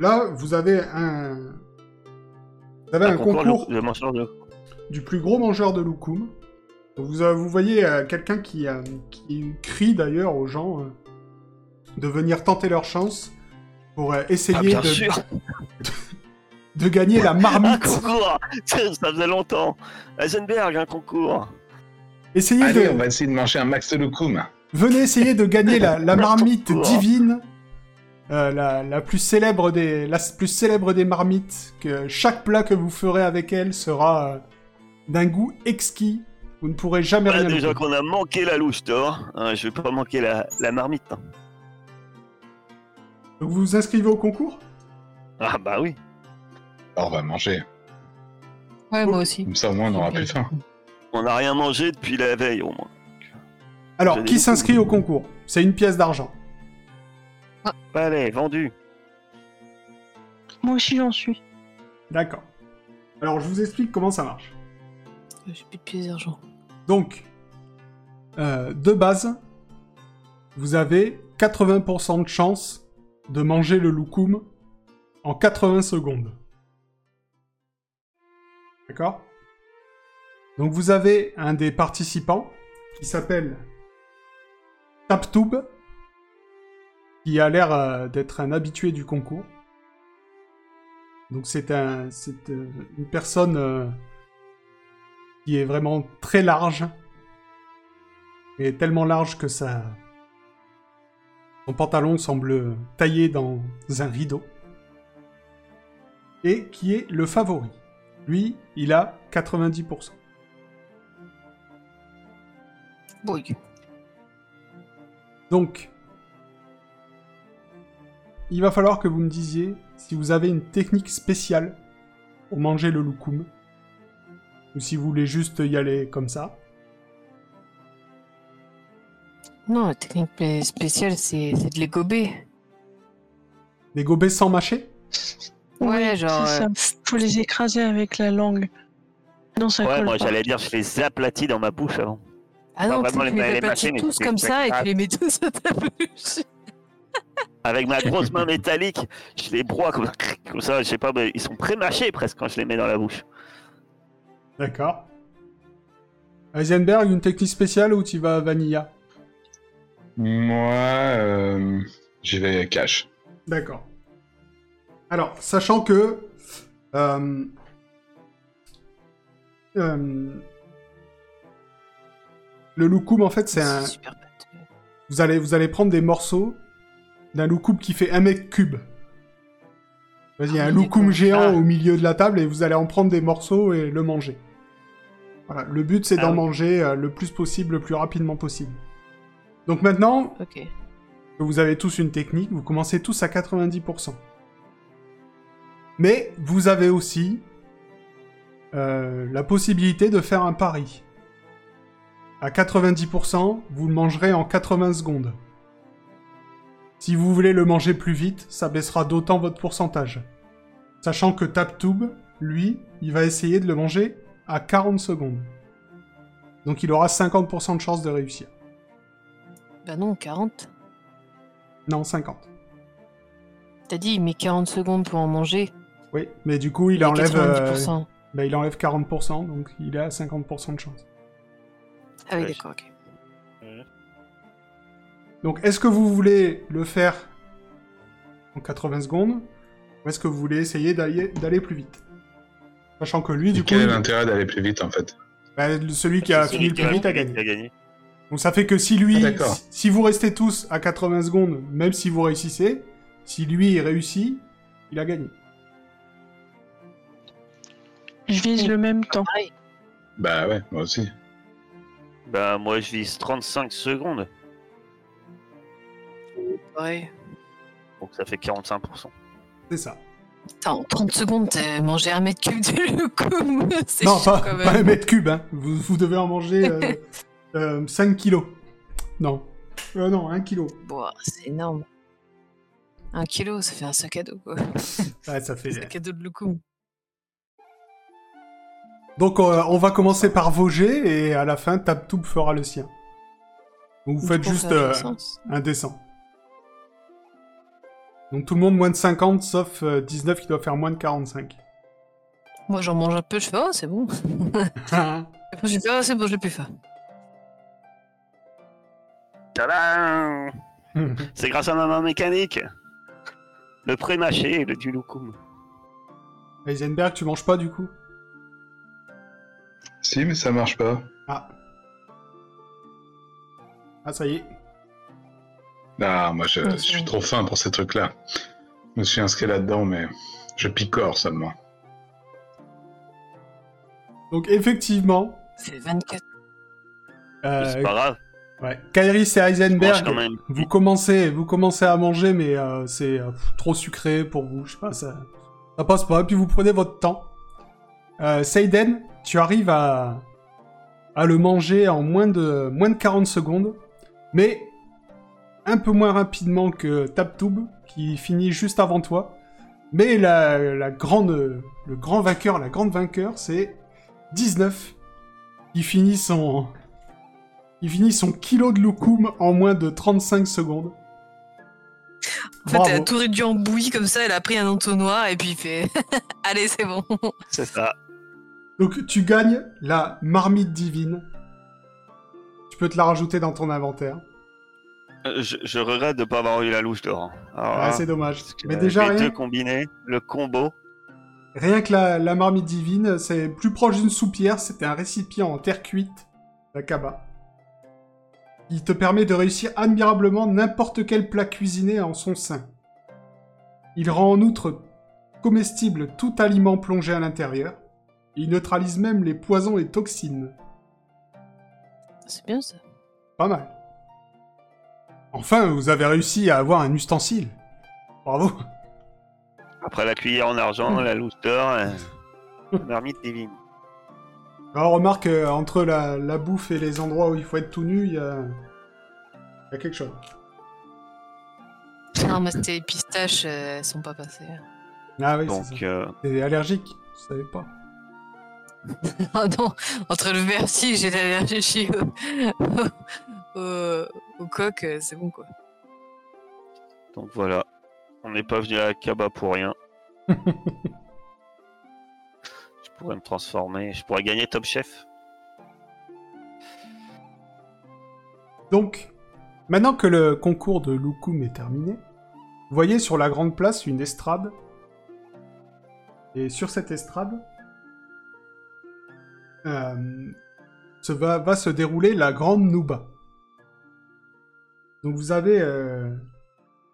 là vous avez un, vous avez un, concours de mangeur de. du plus gros mangeur de loukoum. Vous, euh, vous voyez euh, quelqu'un qui, euh, qui crie d'ailleurs aux gens euh, de venir tenter leur chance pour euh, essayer Ah, de, sûr <laughs> de gagner la Un marmite. concours <laughs> Ça faisait longtemps Heisenberg, un concours Essayez Allez, de, on va essayer de manger un max de loukoum. Venez essayer de gagner la, la marmite divine, euh, la, la plus célèbre des, la plus célèbre des marmites. Que chaque plat que vous ferez avec elle sera euh, d'un goût exquis Vous ne pourrez jamais Ah, rien déjà qu'on a manqué la louche, toi. hein, je vais pas manquer la, la marmite. hein. Donc vous vous inscrivez au concours? Ah bah oui. Alors, on va manger. Ouais, moi aussi. Comme ça, au moins, on n'aura plus faim. On n'a rien mangé depuis la veille au moins. Alors, qui s'inscrit au concours? C'est une pièce d'argent. Allez, vendu. Moi aussi, j'en suis. D'accord. Alors, je vous explique comment ça marche. J'ai plus de pièces d'argent. Donc, euh, de base, vous avez 80% de chance de manger le loukoum en 80 secondes. D'accord? Donc vous avez un des participants qui s'appelle Taptoub, qui a l'air euh, d'être un habitué du concours. Donc c'est euh, une personne euh, qui est vraiment très large. Et tellement large que ça... Son pantalon semble taillé dans un rideau. Et qui est le favori. Lui, il a 90%. Oui. Donc, il va falloir que vous me disiez si vous avez une technique spéciale pour manger le loukoum. Ou si vous voulez juste y aller comme ça. Non, la technique spé- spéciale, c'est de les gober. Des gobets sans mâcher? Ouais, genre, euh, ça. Faut les écraser avec la langue. Non, ça Ouais, colle moi j'allais dire, je les aplatis dans ma bouche avant. Ah non, Pas tu vraiment les les- tous comme ça et tu les mets tous à ta bouche. Avec ma grosse main métallique, je les broie comme, comme ça, je sais pas, mais ils sont pré-mâchés presque quand je les mets dans la bouche. D'accord. Heisenberg, une technique spéciale ou tu vas vanilla? Moi, euh, j'y vais cash. D'accord. Alors, sachant que euh, euh, le loukoum, en fait, c'est un. super. Vous allez, vous allez prendre des morceaux d'un loukoum qui fait un mètre cube. Vas-y, il y a Ah un oui, loukoum géant Ah. au milieu de la table et vous allez en prendre des morceaux et le manger. Voilà, le but c'est Ah d'en oui. manger euh, le plus possible, le plus rapidement possible. Donc maintenant, vous avez tous une technique, vous commencez tous à 90%. Mais vous avez aussi euh, la possibilité de faire un pari. À 90%, vous le mangerez en 80 secondes. Si vous voulez le manger plus vite, ça baissera d'autant votre pourcentage. Sachant que TapTube, lui, il va essayer de le manger à 40 secondes. Donc il aura 50% de chance de réussir. Bah non, 40. Non, 50. T'as dit, il met 40 secondes pour en manger. Oui, mais du coup, il et enlève, euh, 90%. bah, il enlève 40%, donc il est à 50% de chance. Ah oui, d'accord, ok. Donc, est-ce que vous voulez le faire en 80 secondes, ou est-ce que vous voulez essayer d'aller d'aller plus vite? Sachant que lui, du coup, Quel est l'intérêt d'aller plus vite en fait? Bah, celui qui a fini le plus vite a gagné. a gagné. Donc ça fait que si lui, Ah, d'accord. si- si vous restez tous à 80 secondes, même si vous réussissez, si lui il réussit, il a gagné. Je vise le même temps. Bah ouais, moi aussi. Bah, moi je vise 35 secondes, Ouais. donc ça fait 45%. C'est ça. Putain, en 30 secondes, t'as mangé un mètre cube de loukoum. C'est Non, pas, quand pas un mètre cube, hein. Vous, vous devez en manger euh, <laughs> 5 kilos. Non. Euh, non, 1 kilo. Bon, c'est énorme. Un kilo, ça fait un sac à dos, quoi. Ouais, ça fait... Un sac à dos de loukoum. Donc euh, on va commencer par vos jets et à la fin Taptoub fera le sien. Donc vous faites juste faire euh, un dessin. Donc tout le monde moins de 50 sauf euh, 19 qui doit faire moins de 45. Moi, j'en mange un peu, je fais, oh, c'est bon. Après, <laughs> je fais, oh, c'est bon, je l'ai plus faim. Tadam C'est grâce à ma main mécanique. Le pré-mâché et le du loukoum. Heisenberg, tu manges pas du coup? Si, mais ça marche pas. Ah. Ah ça y est. Ah, moi je, suis trop fin pour ces trucs-là. Je me suis inscrit là-dedans, mais je picore seulement. Donc effectivement, C'est 24. Euh, C'est pas grave. ouais. Kairis et Heisenberg, même. vous commencez, vous commencez à manger, mais euh, c'est euh, trop sucré pour vous. Je sais pas, ça, ça passe pas. Et puis vous prenez votre temps. Euh, Seiden, tu arrives à, à le manger en moins de, moins de 40 secondes, mais un peu moins rapidement que Taptube, qui finit juste avant toi. Mais la, la grande, le grand vainqueur, la grande vainqueur, c'est 19, qui finit son, il finit son kilo de loukoum en moins de 35 secondes. En fait, elle a tout réduit en bouillie comme ça, elle a pris un entonnoir et puis il fait <laughs> Allez, c'est bon. C'est ça. Donc tu gagnes la marmite divine. Tu peux te la rajouter dans ton inventaire. Euh, Je, je regrette de pas avoir eu la louche d'or. hein. Ah, c'est dommage. Mais déjà les rien, deux combinés, le combo. rien que la, la marmite divine, c'est plus proche d'une soupière, c'était un récipient en terre cuite, la kaba. Il te permet de réussir admirablement n'importe quel plat cuisiné en son sein. Il rend en outre comestible tout aliment plongé à l'intérieur. Il neutralise même les poisons et toxines. C'est bien ça. Pas mal. Enfin, vous avez réussi à avoir un ustensile. Bravo. Après la cuillère en argent, Hmm. la louche d'or, euh, la marmite divine. Alors remarque, euh, entre la, la bouffe et les endroits où il faut être tout nu, il y a... y a quelque chose. Non, mais c'était les pistaches, euh, elles sont pas passées. Ah oui, c'est ça. euh, T'es allergique, je savais pas. <laughs> Ah non, entre le vertige et l'allergie au, au, au coq, euh, c'est bon quoi. donc voilà. On n'est pas venu à la Kaba pour rien. <laughs> je pourrais me transformer. Je pourrais gagner Top Chef. Donc, maintenant que le concours de Loukoum est terminé, vous voyez sur la grande place une estrade. Et sur cette estrade, se va, se dérouler la grande Nouba. Donc vous avez euh,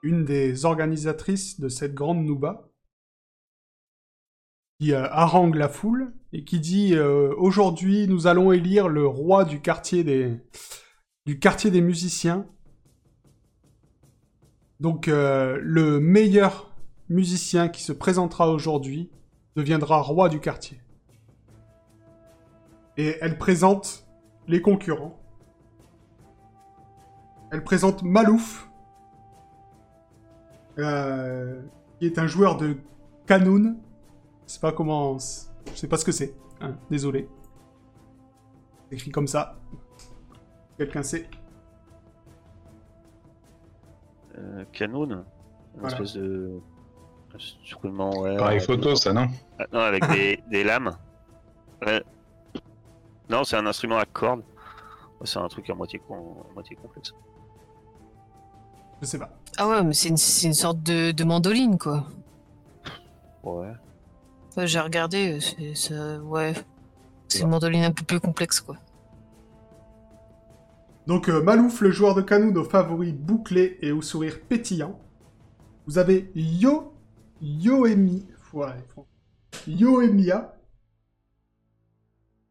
une des organisatrices de cette grande Nouba qui euh, harangue la foule et qui dit euh, aujourd'hui nous allons élire le roi du quartier des musiciens. Donc euh, le meilleur musicien qui se présentera aujourd'hui deviendra roi du quartier. Et elle présente les concurrents. Elle présente Malouf, euh, qui est un joueur de Kanoun. Je sais pas comment, je sais pas ce que c'est. hein, désolé. C'est écrit comme ça. Quelqu'un sait Euh, Canoun. Une Voilà. espèce de. instrument, ouais. Pareil photo, ça, non? Ah, non, avec des, des lames. Ouais. Non, c'est un instrument à cordes. C'est un truc à moitié, con- à moitié complexe. Je sais pas. Ah ouais, mais c'est une, c'est une sorte de, de mandoline quoi. Ouais. Ouais, J'ai regardé, c'est ça- ouais. C'est une mandoline un peu plus complexe quoi. Donc euh, Malouf, le joueur de Kanoun aux favoris bouclés et au sourire pétillant. Vous avez Yo... Yoemi... Ouais, Yoemia,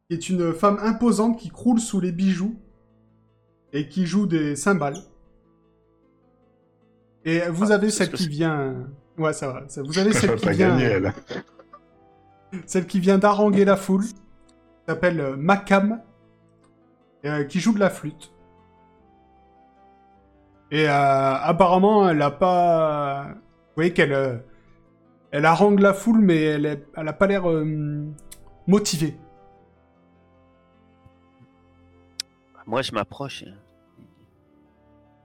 qui est une femme imposante qui croule sous les bijoux et qui joue des cymbales. Et vous Ah, avez celle qui vient... Ouais, ça va. ça- Vous avez Elle celle qui vient... gagner. Celle qui vient d'haranguer la foule, s'appelle euh, Makam, euh, qui joue de la flûte. Et euh, apparemment, elle a pas... Vous voyez qu'elle euh, elle harangue la foule, mais elle, est... elle a pas l'air motivée. Moi, je m'approche.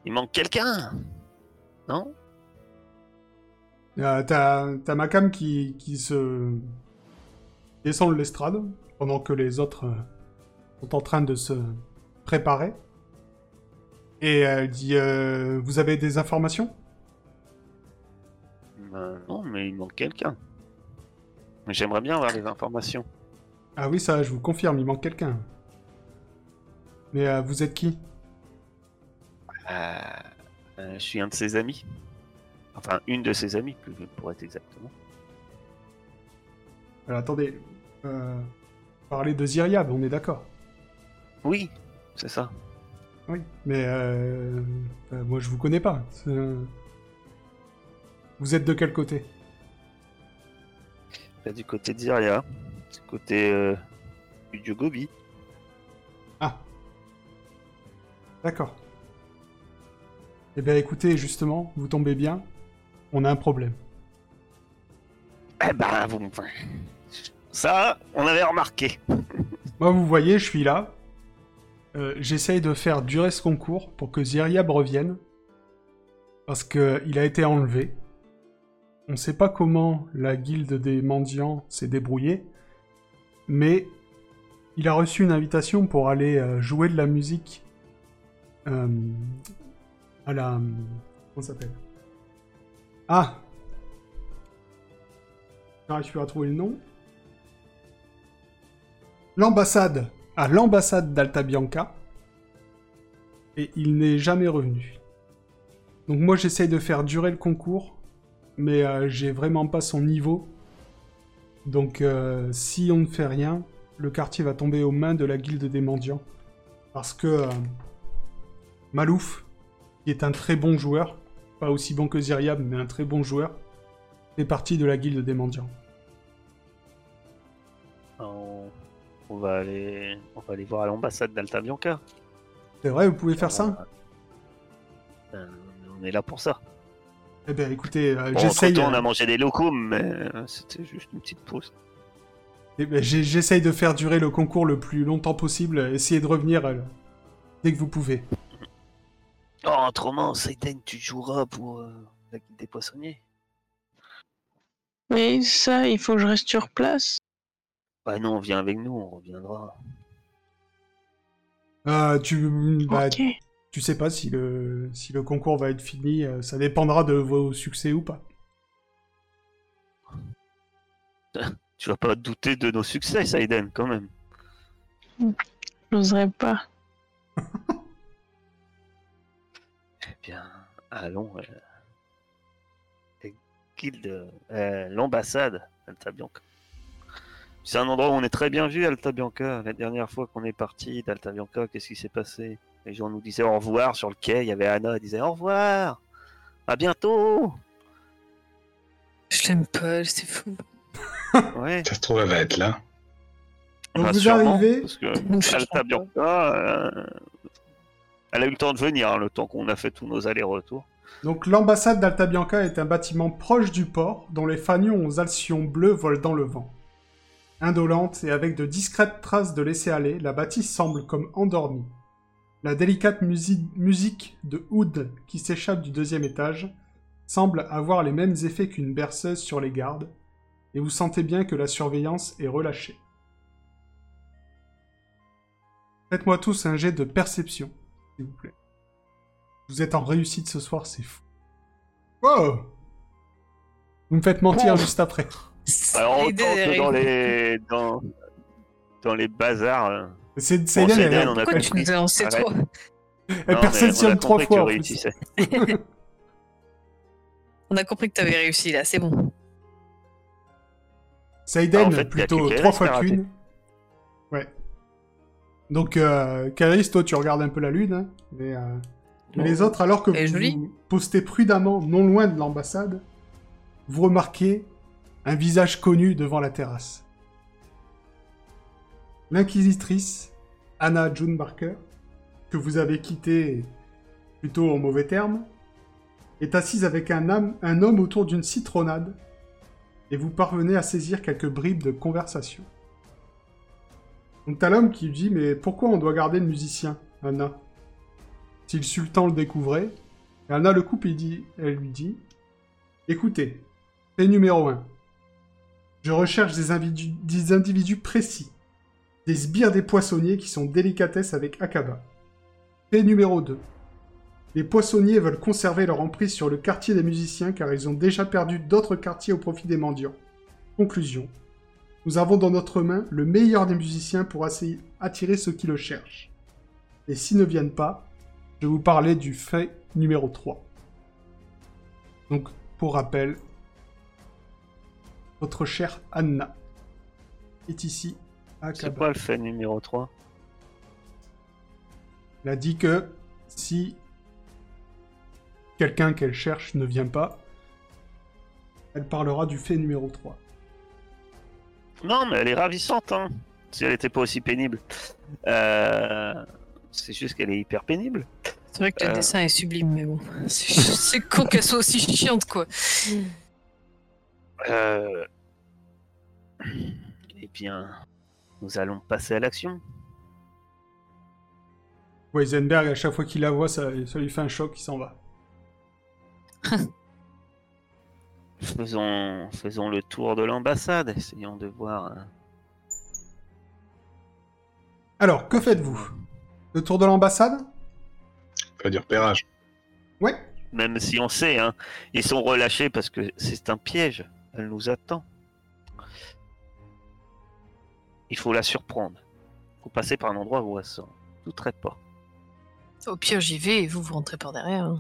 Il manque quelqu'un Non? Euh, T'as Makam qui, qui se descend de l'estrade, pendant que les autres euh, sont en train de se préparer. Et elle dit euh, Vous avez des informations? Ben, Non, mais il manque quelqu'un. J'aimerais bien avoir des informations. Ah oui, ça, je vous confirme, il manque quelqu'un. Mais euh, vous êtes qui? Euh, euh, je suis un de ses amis. Enfin, une de ses amies, plus pour être exactement. Alors attendez, euh, parler de Zyriab, on est d'accord. Oui, c'est ça. Oui, mais euh, euh, moi je vous connais pas. Vous êtes de quel côté? Là, du côté de Ziria, du côté euh, du dieu Gobi. D'accord. Eh bien écoutez, justement, vous tombez bien. On a un problème. Eh ben, vous... Ça, on avait remarqué. <laughs> Moi, vous voyez, je suis là. Euh, J'essaye de faire durer ce concours pour que Ziryab revienne. Parce qu'il a été enlevé. On ne sait pas comment la guilde des mendiants s'est débrouillée. Mais il a reçu une invitation pour aller euh, jouer de la musique euh, à la... Comment s'appelle? Ah J'arrive plus à trouver le nom. L'ambassade, à l'ambassade d'Alta Bianca. Et il n'est jamais revenu. Donc moi j'essaye de faire durer le concours, mais euh, j'ai vraiment pas son niveau. Donc euh, si on ne fait rien, le quartier va tomber aux mains de la guilde des mendiants. Parce que Malouf, qui est un très bon joueur, pas aussi bon que Ziryab, mais un très bon joueur, fait partie de la guilde des mendiants. On... on va aller, on va aller voir à l'ambassade d'Alta Bianca. C'est vrai, vous pouvez faire ça? Euh, on est là pour ça. Eh bien écoutez, euh, Bon, j'essaye... on a mangé des locaux, mais euh, c'était juste une petite pause. Eh ben, J'essaye de faire durer le concours le plus longtemps possible. Essayez de revenir euh, dès que vous pouvez. Oh, autrement, Saiden, tu joueras pour euh, la guilde des poissonniers. Mais ça, il faut que je reste sur place. Bah non, viens avec nous, on reviendra. Euh, tu, bah, ok. tu sais pas si le, si le concours va être fini. euh, ça dépendra de vos succès ou pas. <laughs> Tu vas pas douter de nos succès, Saiden, quand même. J'oserais pas. <laughs> allons. euh, la guilde, euh, l'ambassade d'Alta Bianca. C'est un endroit où on est très bien vu, Alta Bianca. La dernière fois qu'on est parti d'Alta Bianca, qu'est-ce qui s'est passé? Les gens nous disaient au revoir sur le quai. Il y avait Anna, elle disait au revoir, à bientôt. Je l'aime pas, elle, c'est fou. <laughs> <laughs> Ouais. Ça se trouve, elle va être là. Donc Bah, vous sûrement, arrivez- Parce que Alta. Bianca, euh, elle a eu le temps de venir, hein, le temps qu'on a fait tous nos allers-retours. Donc l'ambassade d'Alta Bianca est un bâtiment proche du port dont les fanions aux alcyons bleus volent dans le vent. Indolente et avec de discrètes traces de laisser-aller, la bâtisse semble comme endormie. La délicate musi- musique de oud qui s'échappe du deuxième étage semble avoir les mêmes effets qu'une berceuse sur les gardes, et vous sentez bien que la surveillance est relâchée. Faites-moi tous un jet de perception, s'il vous plaît. Vous êtes en réussite ce soir, c'est fou. Wow Vous me faites mentir Oh. juste après. Alors que elle dans les dans, dans les bazars. euh, C'est c'est Bon, Hélène, on a Pourquoi tu compris. nous as toi elle perceptionne on a trois compris que fois. tu en plus. réussissais. <laughs> On a compris que t'avais réussi là, c'est bon. Saiden, Ah, en fait, plutôt il y a que trois Karis fois qu'une. Ouais. Donc, euh, toi, tu regardes un peu la lune. hein, mais, euh, mais les autres, alors que vous postez prudemment non loin de l'ambassade, vous remarquez un visage connu devant la terrasse. L'inquisitrice, Anna June Barker, que vous avez quittée plutôt en mauvais termes, est assise avec un, âme- un homme autour d'une citronnade et vous parvenez à saisir quelques bribes de conversation. Donc t'as l'homme qui dit Mais pourquoi on doit garder le musicien, Anna? Si le sultan le découvrait, Anna le coupe et elle lui dit Écoutez, fait numéro 1. Je recherche des, individus- des individus précis, des sbires des poissonniers qui sont délicatesses avec Akaba. Fait numéro 2. Les poissonniers veulent conserver leur emprise sur le quartier des musiciens car ils ont déjà perdu d'autres quartiers au profit des mendiants. Conclusion. Nous avons dans notre main le meilleur des musiciens pour essayer- attirer ceux qui le cherchent. Et s'ils ne viennent pas, je vais vous parler du fait numéro 3. Donc, pour rappel, votre chère Anna est ici à C'est quoi le fait numéro 3 Elle a dit que si quelqu'un qu'elle cherche ne vient pas, elle parlera du fait numéro 3. Non, mais elle est ravissante, hein. Si elle était pas aussi pénible. Euh, C'est juste qu'elle est hyper pénible. C'est vrai que le Euh. dessin est sublime, mais bon. <laughs> C'est con qu'elle soit aussi chiante, quoi. Euh... Eh bien, nous allons passer à l'action. Weisenberg, à chaque fois qu'il la voit, ça, ça lui fait un choc, il s'en va. <laughs> Faisons, faisons le tour de l'ambassade. Essayons de voir. euh, Alors, que faites-vous? Le tour de l'ambassade? Pas du repérage. Ouais. Même si on sait, hein, ils sont relâchés parce que c'est un piège. Elle nous attend. Il faut la surprendre. faut passer par un endroit où elle ne douterait pas. Au pire, j'y vais et vous, vous rentrez par derrière. hein.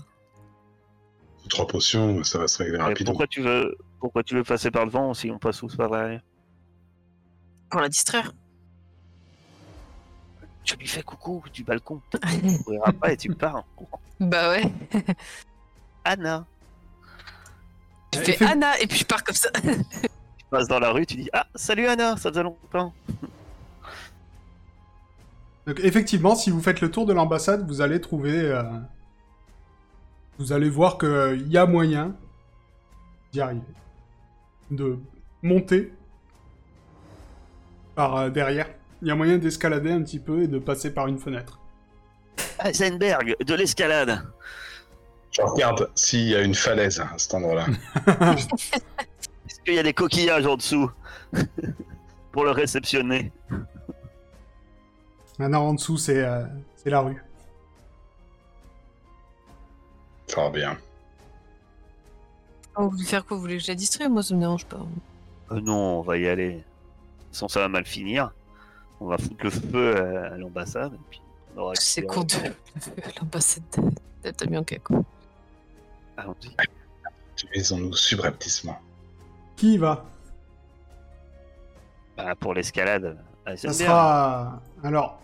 Trois potions, ça va se régler Mais rapidement. pourquoi tu veux, pourquoi tu veux passer par devant si on passe tous par derrière? Pour la distraire. Tu lui fais coucou du balcon. Tu <laughs> pas et tu pars en courant. bah ouais. Anna, Je fais Anna et puis je pars comme ça. <laughs> tu passes dans la rue, tu dis Ah, salut Anna, ça faisait longtemps. Donc, effectivement, si vous faites le tour de l'ambassade, vous allez trouver. euh, Vous allez voir qu'il y a moyen d'y arriver. De monter par euh, derrière. Il y a moyen d'escalader un petit peu et de passer par une fenêtre. Heisenberg, de l'escalade. Je regarde s'il y a une falaise à cet endroit-là. <laughs> Est-ce qu'il y a des coquillages en dessous <laughs> Pour le réceptionner? Maintenant, en dessous, c'est euh, c'est la rue. Fort bien. vous voulez faire quoi Vous voulez que je la Moi, ça me dérange pas. Euh, non, on va y aller. Façon, ça va mal finir. On va foutre le feu à, à l'ambassade. et puis on aura C'est con de l'ambassade de- de Tamianka, quoi. Allons-y. Utilisons-nous subrepticement. Qui y va? Bah, pour l'escalade, Ça sera. Alors,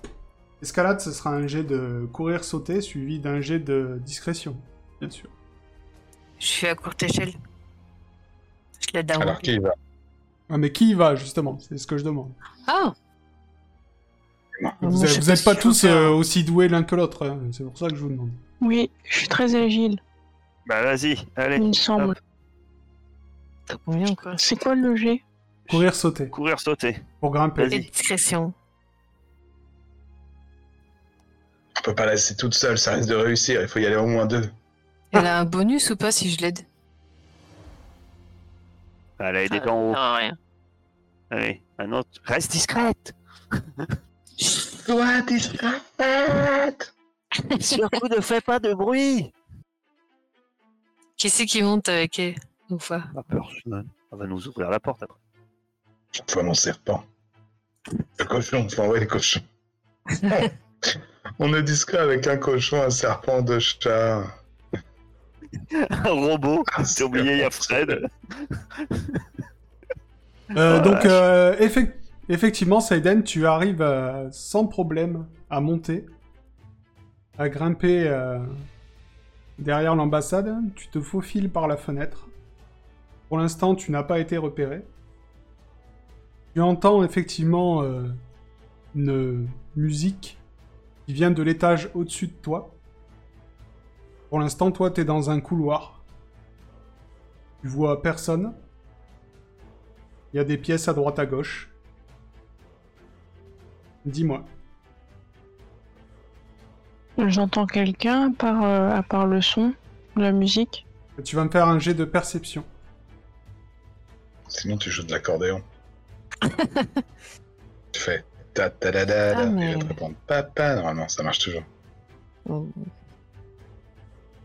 escalade, ce sera un jet de courir-sauter suivi d'un jet de discrétion, bien sûr. Je suis à courte échelle. Je l'aide à Alors qui y va Ah, mais qui y va, justement? C'est ce que je demande. Ah Vous n'êtes pas tous euh, aussi doués l'un que l'autre, hein, c'est pour ça que je vous demande. Oui, je suis très agile, Bah, vas-y, allez. il me semble. T'as combien, quoi C'est quoi le G Courir-sauter, Courir, sauter. pour grimper. Vas-y. Et discrétion. On peut pas la laisser toute seule, ça risque de réussir. Il faut y aller au moins deux. Elle a un bonus ou pas si je l'aide Elle a aidé Ah, en haut. non, rien. Allez, un autre. Reste discrète. Sois discrète <laughs> Surtout ne fais pas de bruit. Qui c'est qui monte avec elle Ou pas personne. On va nous ouvrir la porte après. Faut mon serpent. Le cochon, faut envoyer le cochon. <laughs> On est discret avec un cochon, un serpent, deux chats. Un robot. Ah, T'as oublié, il y a Fred. Euh, Oh, donc, euh, effec- effectivement, Saiden, tu arrives euh, sans problème à monter, à grimper euh, derrière l'ambassade. Tu te faufiles par la fenêtre. Pour l'instant, tu n'as pas été repéré. Tu entends effectivement euh, une musique qui vient de l'étage au-dessus de toi. Pour l'instant, toi, tu es dans un couloir. Tu vois personne. Il y a des pièces à droite à gauche. Dis-moi. J'entends quelqu'un par, euh, à part le son, la musique. Tu vas me faire un jet de perception. Sinon, tu joues de l'accordéon. <laughs> tu fais ta ta da da da. Ah, mais- te répondre papa. Normalement, ça marche toujours. Oh.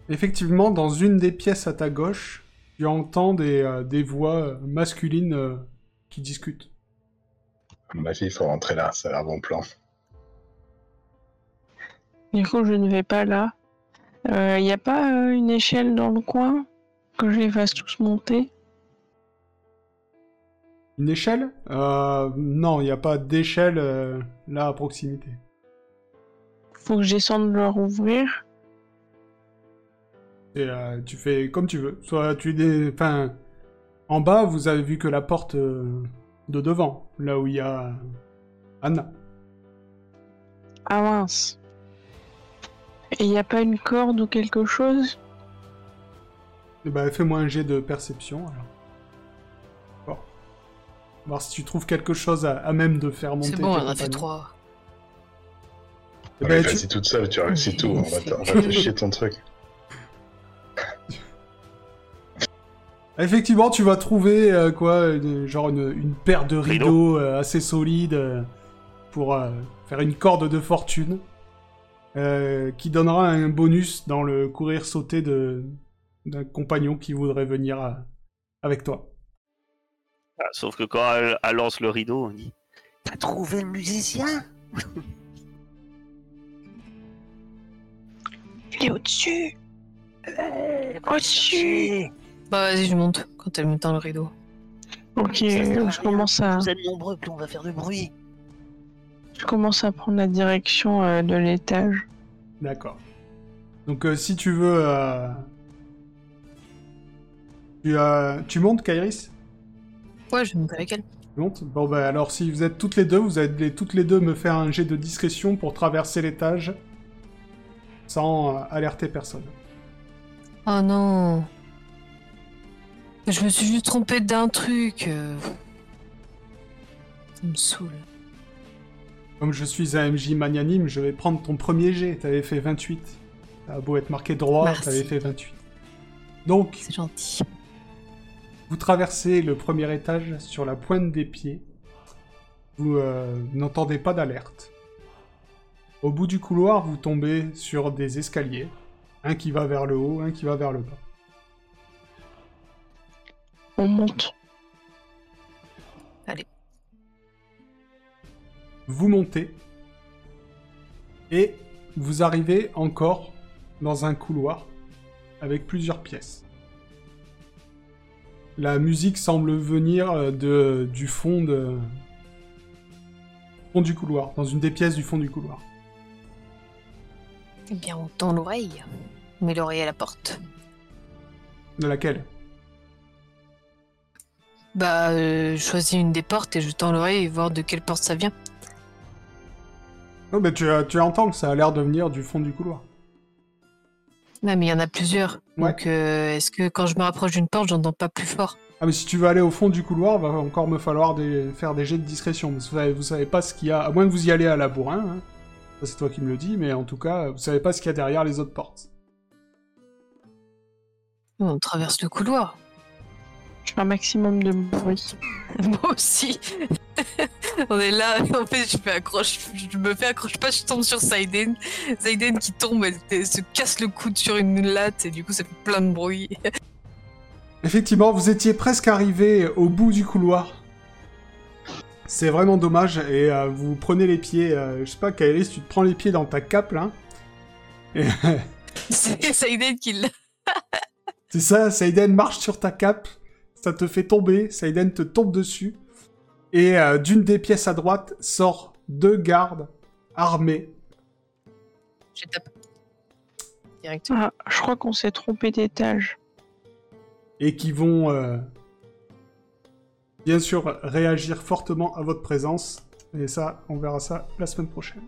Effectivement, dans une des pièces à ta gauche, tu entends des, euh, des voix euh, masculines euh, qui discutent. Mon avis, il faut rentrer là. Ça a l'air bon plan. Du coup, je ne vais pas là. Il n'y a pas euh, une échelle dans le coin que je les fasse tous monter? Une échelle? Euh, Non, il n'y a pas d'échelle euh, là à proximité. Faut que je descende leur ouvrir. Et euh, tu fais comme tu veux. Soit tu des... Enfin, en bas, vous avez vu que la porte euh, de devant, là où il y a Anna. Ah mince. Et y a pas une corde ou quelque chose? Eh ben, fais-moi un jet de perception, alors. Bon. Voir si tu trouves quelque chose à, à même de faire monter C'est bon, on en a fait trois. Tu- Vas-y toute seule, tu réussis tout. On va, te- on va te chier ton truc. Effectivement, tu vas trouver euh, quoi, une- genre une, une paire de Rideau. rideaux euh, assez solides euh, pour euh, faire une corde de fortune euh, qui donnera un bonus dans le courir sauter de d'un compagnon qui voudrait venir avec toi. Ah, sauf que quand elle, elle lance le rideau, on dit T'as trouvé le musicien? Il est au-dessus Au-dessus Bah vas-y, je monte quand elle me tend le rideau. Ok, je commence à, Vous êtes nombreux, plus on va faire de bruit. je commence à prendre la direction euh, de l'étage. D'accord. Donc euh, si tu veux, euh, tu, euh, tu montes, Kairis? Ouais, je monte avec elle. Tu montes? Bon bah alors si vous êtes toutes les deux, vous allez toutes les deux me faire un jet de discrétion pour traverser l'étage sans euh, alerter personne. Oh non. Je me suis juste trompée d'un truc. euh. Ça me saoule. Comme je suis un MJ magnanime, je vais prendre ton premier jet. T'avais fait 28. Ça a beau être marqué droit, t'avais fait 28. Donc, C'est gentil. vous traversez le premier étage sur la pointe des pieds. Vous euh, n'entendez pas d'alerte. Au bout du couloir, vous tombez sur des escaliers. Un qui va vers le haut, un qui va vers le bas. On monte. Vous montez. Et vous arrivez encore dans un couloir avec plusieurs pièces. La musique semble venir euh, de, du fond, de, fond du couloir, dans une des pièces du fond du couloir. Eh bien, on tend l'oreille. On met l'oreille à la porte. De laquelle? Bah, euh, je choisis une des portes et je tends l'oreille et voir de quelle porte ça vient. Non, mais tu, tu entends que ça a l'air de venir du fond du couloir. Non, mais il y en a plusieurs. Ouais. Donc, euh, est-ce que quand je me rapproche d'une porte, j'entends pas plus fort? Ah, mais si tu veux aller au fond du couloir, va encore me falloir des- faire des jets de discrétion. Parce que vous savez, vous savez pas ce qu'il y a, à moins que vous y allez à la bourrin. hein. Ça, c'est toi qui me le dis, mais en tout cas, vous savez pas ce qu'il y a derrière les autres portes. On traverse le couloir. Je fais un maximum de bruit. <laughs> Moi aussi. <laughs> On est là, <laughs> en fait, je, fais accroche, je me fais accroche pas, je tombe sur Saiden. Saiden qui tombe, elle, elle se casse le coude sur une latte et du coup ça fait plein de bruit. Effectivement, vous étiez presque arrivé au bout du couloir. C'est vraiment dommage, et euh, vous prenez les pieds, euh, je sais pas, Kairis, tu te prends les pieds dans ta cape, là. Et C'est Saiden qui l'a. c'est ça, Saiden marche sur ta cape, ça te fait tomber, Saiden te tombe dessus, et euh, d'une des pièces à droite sort deux gardes armés. Je tape. Ah, je crois qu'on s'est trompé d'étage. et qui vont euh, bien sûr réagir fortement à votre présence. Et ça, on verra ça la semaine prochaine.